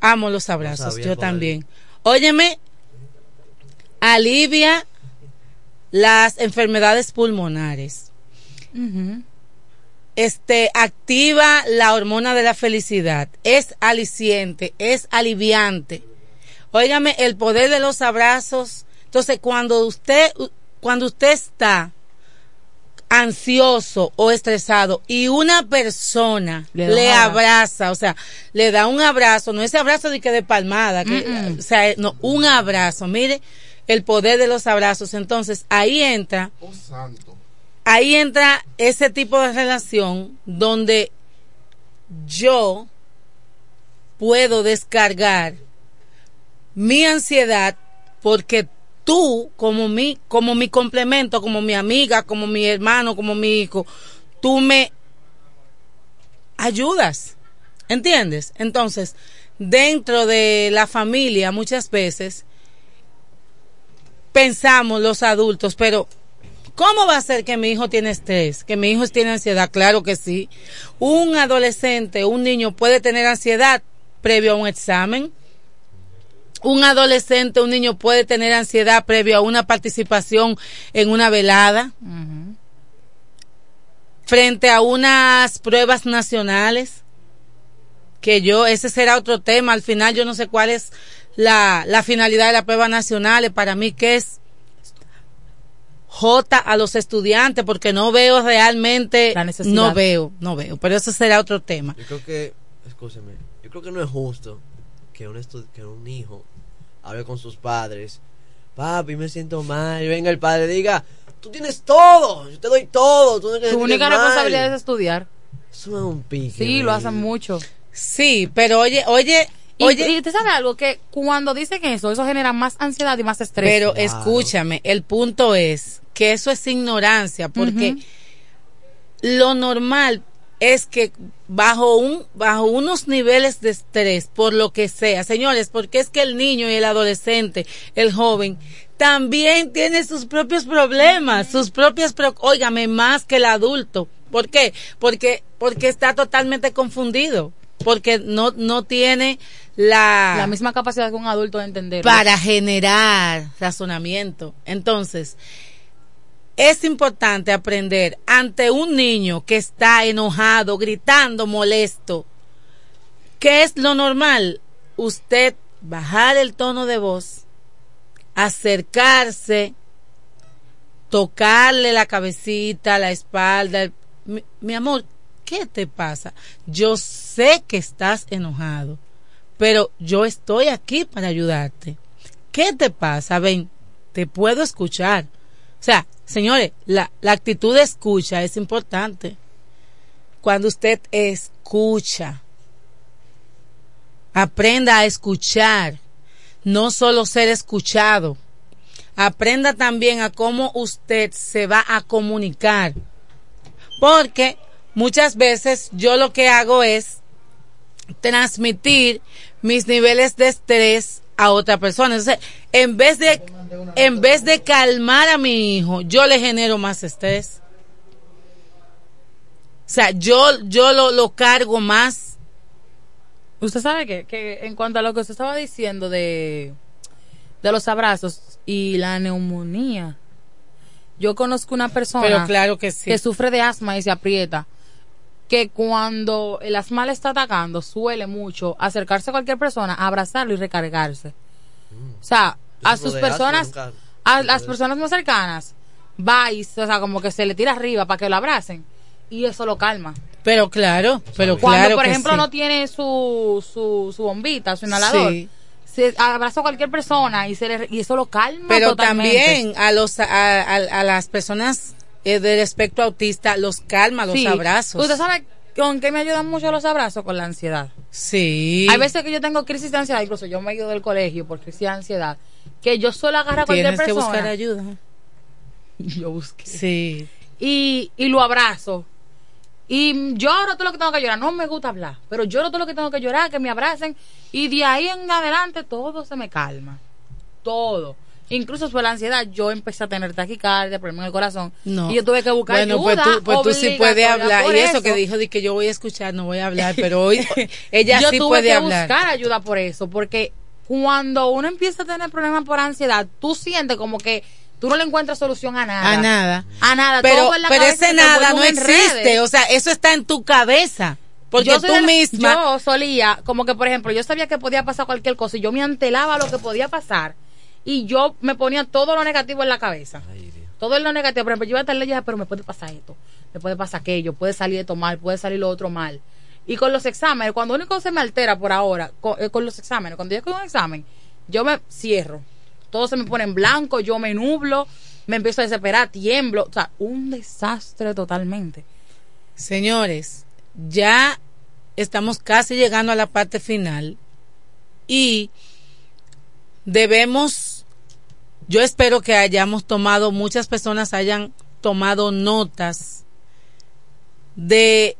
Amo los abrazos, yo también. Óyeme, alivia las enfermedades pulmonares este activa la hormona de la felicidad, es aliciente, es aliviante. Óigame, el poder de los abrazos. Entonces, cuando usted cuando usted está ansioso o estresado y una persona Le abraza, o sea, le da un abrazo, no ese abrazo de que de palmada, que, o sea, no, un abrazo, mire el poder de los abrazos. Entonces, ahí entra Oh, santo. Ahí entra ese tipo de relación donde yo puedo descargar mi ansiedad porque tú como mi como mi complemento como mi amiga como mi hermano como mi hijo tú me ayudas ¿entiendes? entonces dentro de la familia muchas veces pensamos los adultos pero ¿Cómo va a ser que mi hijo tiene estrés? Que mi hijo tiene ansiedad? Claro que sí. Un adolescente, un niño puede tener ansiedad previo a un examen. Un adolescente, un niño puede tener ansiedad previo a una participación en una velada. Frente a unas pruebas nacionales. Que yo, ese será otro tema. Al final yo no sé cuál es la, la finalidad de las pruebas nacionales. Para mí que es J a los estudiantes porque no veo realmente, necesidad. no veo, no veo, pero eso será otro tema. Yo creo que, escúcheme, yo creo que no es justo que un, estu- que un hijo hable con sus padres. Papi, me siento mal. Y venga el padre y diga, tú tienes todo, yo te doy todo. Tú no te Tu única mal". responsabilidad es estudiar. Eso es un pique. Sí, lo hacen mucho. Sí, pero oye, oye, Y, oye, y usted sabe algo que cuando dicen eso, eso genera más ansiedad y más estrés. pero escúchame, el punto es que eso es ignorancia, porque lo normal es que bajo un bajo unos niveles de estrés por lo que sea, señores, porque es que el niño y el adolescente, el joven también tiene sus propios problemas, sus propias pro- óigame más que el adulto. ¿Por qué? Porque porque está totalmente confundido, porque no no tiene la La misma capacidad que un adulto de entender. para generar razonamiento. Entonces, es importante aprender ante un niño que está enojado, gritando, molesto. ¿Qué es lo normal? Usted bajar el tono de voz, acercarse, tocarle la cabecita, la espalda. mi amor, ¿qué te pasa? Yo sé que estás enojado, pero yo estoy aquí para ayudarte. ¿Qué te pasa? Ven, te puedo escuchar. O sea, señores, la, la actitud de escucha es importante. Cuando usted escucha, aprenda a escuchar, no solo ser escuchado. Aprenda también a cómo usted se va a comunicar. Porque muchas veces yo lo que hago es transmitir mis niveles de estrés a otra persona. Entonces, en vez de, en vez de calmar a mi hijo, yo le genero más estrés. O sea, yo, yo lo, lo cargo más. Usted sabe que, que en cuanto a lo que usted estaba diciendo de, de los abrazos y la neumonía, yo conozco una persona Pero claro que sí. que sufre de asma y se aprieta que cuando el asma le está atacando suele mucho acercarse a cualquier persona, abrazarlo y recargarse. O sea, a sus personas, a las personas más cercanas, va y, o sea, como que se le tira arriba para que lo abracen y eso lo calma. Pero claro, pero Cuando, claro por que ejemplo, sí. no tiene su, su, su bombita, su inhalador, Sí. se abraza a cualquier persona y, se le- y eso lo calma Pero totalmente. también a los a, a- a las personas eh, del espectro autista los calma los Sí. abrazos. Usted sabe con qué me ayudan mucho los abrazos con la ansiedad. Sí. Hay veces que yo tengo crisis de ansiedad, incluso yo me he ido del colegio por crisis de ansiedad, que yo solo agarro a cualquier Tienes que persona. buscar ayuda. Yo busqué. Sí. Y, y lo abrazo. Y lloro todo lo que tengo que llorar. No me gusta hablar, pero lloro todo lo que tengo que llorar, que me abracen. Y de ahí en adelante todo se me calma. Todo. Incluso por la ansiedad, yo empecé a tener taquicardia, problemas en el corazón. No. Y yo tuve que buscar bueno, ayuda. pues tú, pues tú sí puedes hablar. Y eso, que dijo de que yo voy a escuchar, no voy a hablar, pero hoy ella yo sí tuve puede que hablar. buscar ayuda por eso, porque cuando uno empieza a tener problemas por ansiedad, tú sientes como que tú no le encuentras solución a nada. A nada. A nada. Pero, todo en la pero ese se nada no existe. O sea, eso está en tu cabeza. Porque Yo tú la- misma. Yo solía, como que por ejemplo, yo sabía que podía pasar cualquier cosa y yo me antelaba a lo que podía pasar y yo me ponía todo lo negativo en la cabeza. Todo lo negativo. Por ejemplo, yo iba a estar leyendo, pero me puede pasar esto, me puede pasar aquello, puede salir esto mal, puede salir lo otro mal. Y con los exámenes, cuando único se me altera por ahora, con, eh, con los exámenes, cuando yo cojo un examen, yo me cierro. Todo se me pone en blanco, yo me nublo, me empiezo a desesperar, tiemblo. O sea, un desastre totalmente. Señores, ya estamos casi llegando a la parte final y debemos, yo espero que hayamos tomado, muchas personas hayan tomado notas de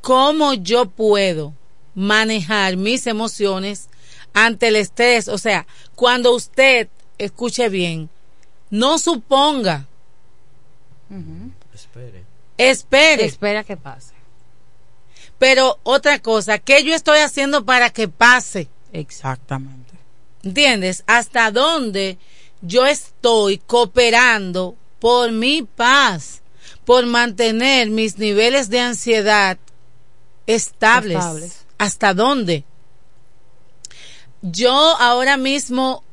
cómo yo puedo manejar mis emociones ante el estrés. O sea, cuando usted escuche bien, no suponga, Espere. espere. Espera que pase. Pero otra cosa, ¿qué yo estoy haciendo para que pase? Exactamente. ¿Entiendes? ¿Hasta dónde yo estoy cooperando por mi paz, por mantener mis niveles de ansiedad estables? Estables. ¿Hasta dónde? Yo ahora mismo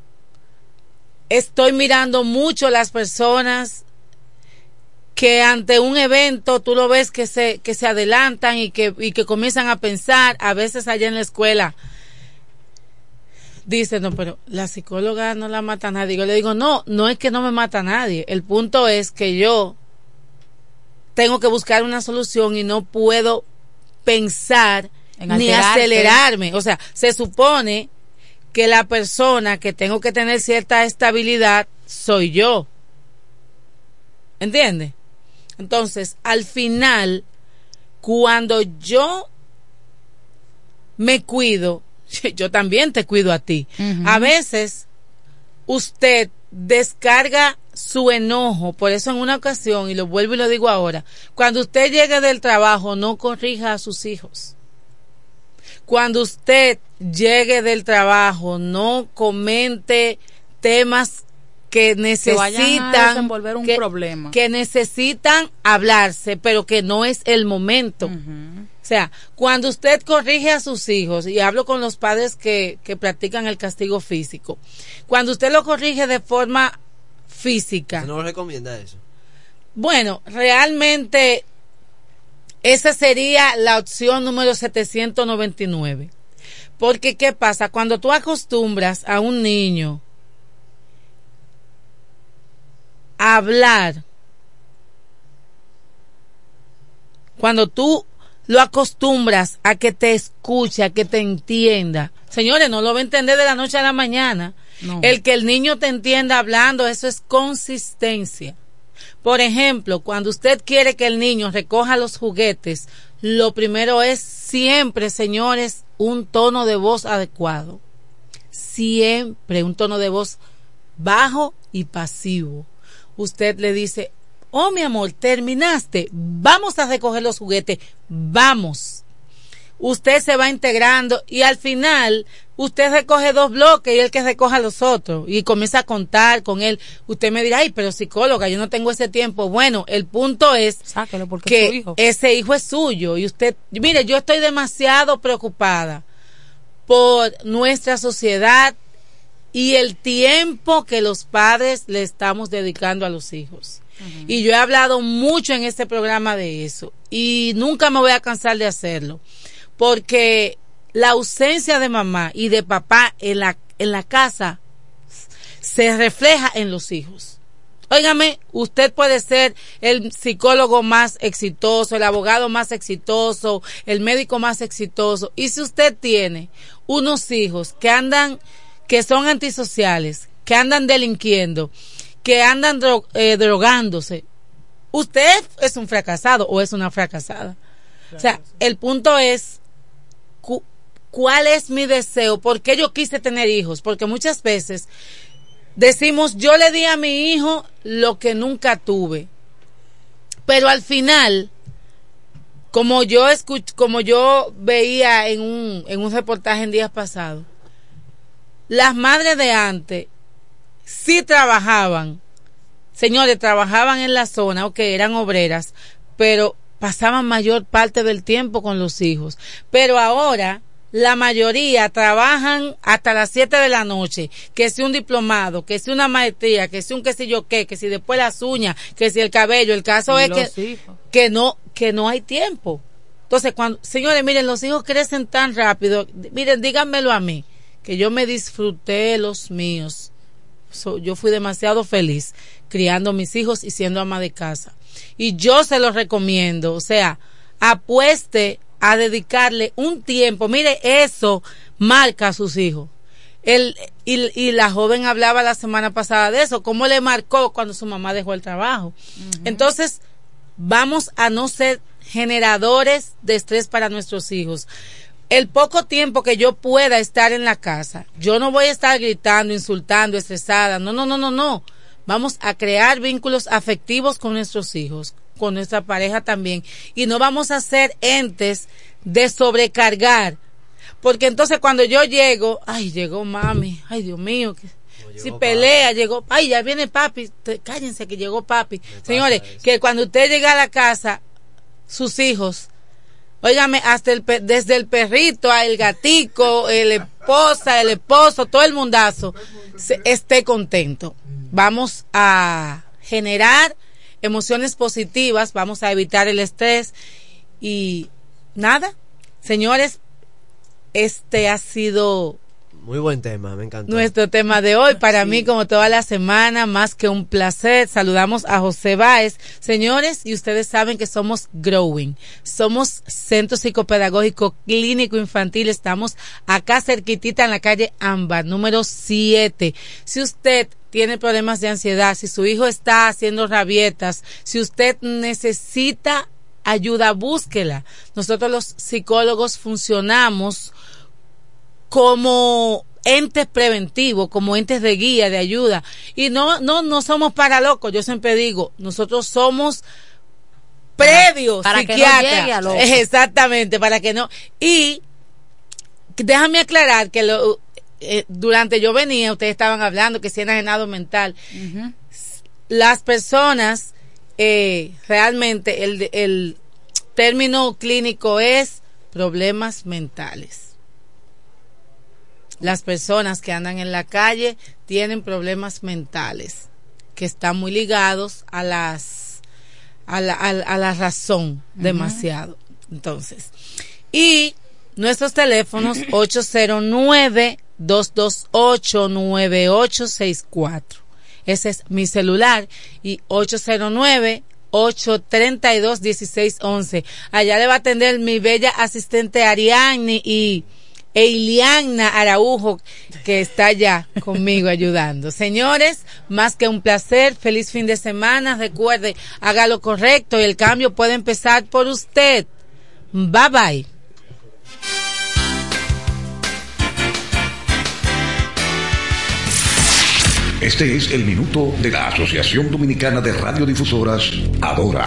estoy mirando mucho las personas que ante un evento tú lo ves que se, que se adelantan y que, y que comienzan a pensar, a veces allá en la escuela, dicen, no, pero la psicóloga no la mata a nadie. Yo le digo, no, no es que no me mata a nadie. El punto es que yo tengo que buscar una solución y no puedo pensar En ni acelerarme. O sea, se supone que la persona que tengo que tener cierta estabilidad soy yo. ¿Entiendes? Entonces, al final, cuando yo me cuido, yo también te cuido a ti. A veces, usted descarga su enojo, por eso en una ocasión, y lo vuelvo y lo digo ahora, cuando usted llegue del trabajo, no corrija a sus hijos. Cuando usted llegue del trabajo, no comente temas que Que necesitan desenvolver un que- problema. que necesitan hablarse, pero que no es el momento. Sea, cuando usted corrige a sus hijos, y hablo con los padres que, que practican el castigo físico, cuando usted lo corrige de forma física, ¿No recomienda eso? bueno, realmente esa sería la opción número 799. Porque, ¿qué pasa? Cuando tú acostumbras a un niño hablar, cuando tú lo acostumbras a que te escuche, a que te entienda, señores, no lo va a entender de la noche a la mañana. El que el niño te entienda hablando, eso es consistencia. Por ejemplo, cuando usted quiere que el niño recoja los juguetes, lo primero es siempre, señores, un tono de voz adecuado. Siempre un tono de voz bajo y pasivo. Usted le dice, oh mi amor, terminaste, vamos a recoger los juguetes, vamos. Usted se va integrando y al final usted recoge dos bloques y él que recoja los otros y comienza a contar con él. Usted me dirá, ay, pero psicóloga, yo no tengo ese tiempo. Bueno, el punto es que ese hijo es suyo y usted, mire, yo estoy demasiado preocupada por nuestra sociedad y el tiempo que los padres le estamos dedicando a los hijos. Y yo he hablado mucho en este programa de eso y nunca me voy a cansar de hacerlo, porque la ausencia de mamá y de papá en la, en la casa se refleja en los hijos. Óigame, usted puede ser el psicólogo más exitoso, el abogado más exitoso, el médico más exitoso. Y si usted tiene unos hijos que andan, que son antisociales, que andan delinquiendo, que andan eh, drogándose, usted es un fracasado o es una fracasada. O sea, el punto es cuál es mi deseo, por qué yo quise tener hijos, porque muchas veces decimos, yo le di a mi hijo lo que nunca tuve, pero al final, como yo escuch como yo veía en un, en un reportaje en días pasados, las madres de antes sí trabajaban, señores, trabajaban en la zona, o que eran obreras, pero pasaban mayor parte del tiempo con los hijos. Pero ahora la mayoría trabajan hasta las 7 de la noche, que si un diplomado, que si una maestría, que si un qué sé yo qué, que si después las uñas, que si el cabello, el caso es que, que no, que no hay tiempo. Entonces, cuando, señores, miren, los hijos crecen tan rápido, miren, díganmelo a mí, que yo me disfruté los míos. Yo fui demasiado feliz criando a mis hijos y siendo ama de casa. Y yo se los recomiendo, o sea, apueste a dedicarle un tiempo. Mire, eso marca a sus hijos. El, y, la joven hablaba la semana pasada de eso, cómo le marcó cuando su mamá dejó el trabajo. Entonces, vamos a no ser generadores de estrés para nuestros hijos. El poco tiempo que yo pueda estar en la casa, yo no voy a estar gritando, insultando, estresada. No, no, no, no, no. Vamos a crear vínculos afectivos con nuestros hijos, con nuestra pareja también. Y no vamos a ser entes de sobrecargar. Porque entonces cuando yo llego, ay, llegó mami, ay, Dios mío, que, si pelea, llegó, ay, ya viene papi, cállense que llegó papi. Señores, que cuando usted llega a la casa, sus hijos, óigame, hasta el, desde el perrito al gatico, el esposa, el esposo, todo el mundazo, esté contento. Vamos a generar emociones positivas, vamos a evitar el estrés y nada, señores, este ha sido muy buen tema, me encantó. Nuestro tema de hoy, para mí, como toda la semana, más que un placer. Saludamos a José Báez. Señores, y ustedes saben que somos Growing. Somos Centro Psicopedagógico Clínico Infantil. Estamos acá cerquitita en la calle Ámbar, número 7. Si usted tiene problemas de ansiedad, si su hijo está haciendo rabietas, si usted necesita ayuda, búsquela. Nosotros los psicólogos funcionamos como entes preventivos, como entes de guía, de ayuda. Y no, no, no somos para locos. Yo siempre digo, nosotros somos previos para, que no llegue a Exactamente, para que no. Y déjame aclarar que lo, eh, durante yo venía, ustedes estaban hablando que si enajenado mental. Las personas, eh, realmente, el, el término clínico es problemas mentales. Las personas que andan en la calle tienen problemas mentales que están muy ligados a las a la, a, la razón demasiado. Entonces, y nuestros teléfonos 809 228-9864. Ese es mi celular. Y 809 832 1611. Allá le va a atender mi bella asistente Ariadne y Eiliana Araujo, que está allá conmigo ayudando. Señores, más que un placer, feliz fin de semana. Recuerde, haga lo correcto y el cambio puede empezar por usted. Bye bye. Este es el minuto de la Asociación Dominicana de Radiodifusoras, Adora.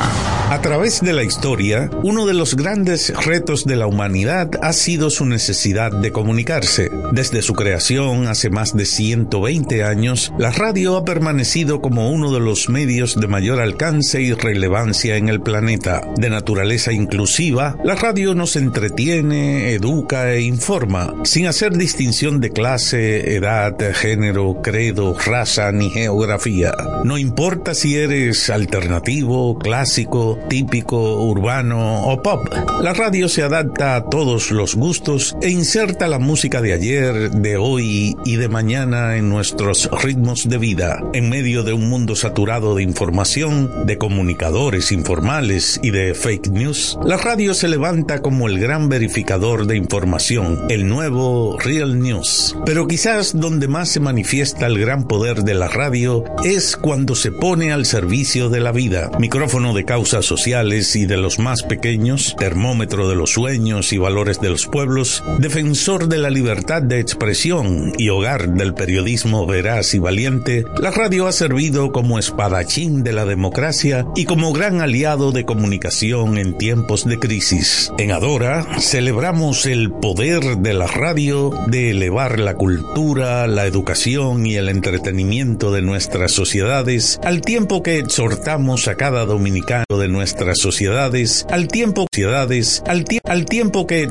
A través de la historia, uno de los grandes retos de la humanidad ha sido su necesidad de comunicarse. Desde su creación hace más de 120 años, la radio ha permanecido como uno de los medios de mayor alcance y relevancia en el planeta. De naturaleza inclusiva, la radio nos entretiene, educa e informa, sin hacer distinción de clase, edad, género, credo, raza, ni geografía. No importa si eres alternativo, clásico, típico, urbano o pop. La radio se adapta a todos los gustos e inserta la música de ayer, de hoy y de mañana en nuestros ritmos de vida. En medio de un mundo saturado de información, de comunicadores informales y de fake news, la radio se levanta como el gran verificador de información, el nuevo Real News. Pero quizás donde más se manifiesta el gran poder de la radio es cuando se pone al servicio de la vida. Micrófono de causas sociales y de los más pequeños, termómetro de los sueños y valores de los pueblos, defensor de la libertad de expresión y hogar del periodismo veraz y valiente, la radio ha servido como espadachín de la democracia y como gran aliado de comunicación en tiempos de crisis. En Adora celebramos el poder de la radio de elevar la cultura, la educación y el entretenimiento de nuestras sociedades, al tiempo que exhortamos a cada dominicano de nuestras sociedades, al tiempo, sociedades, al, al tiempo que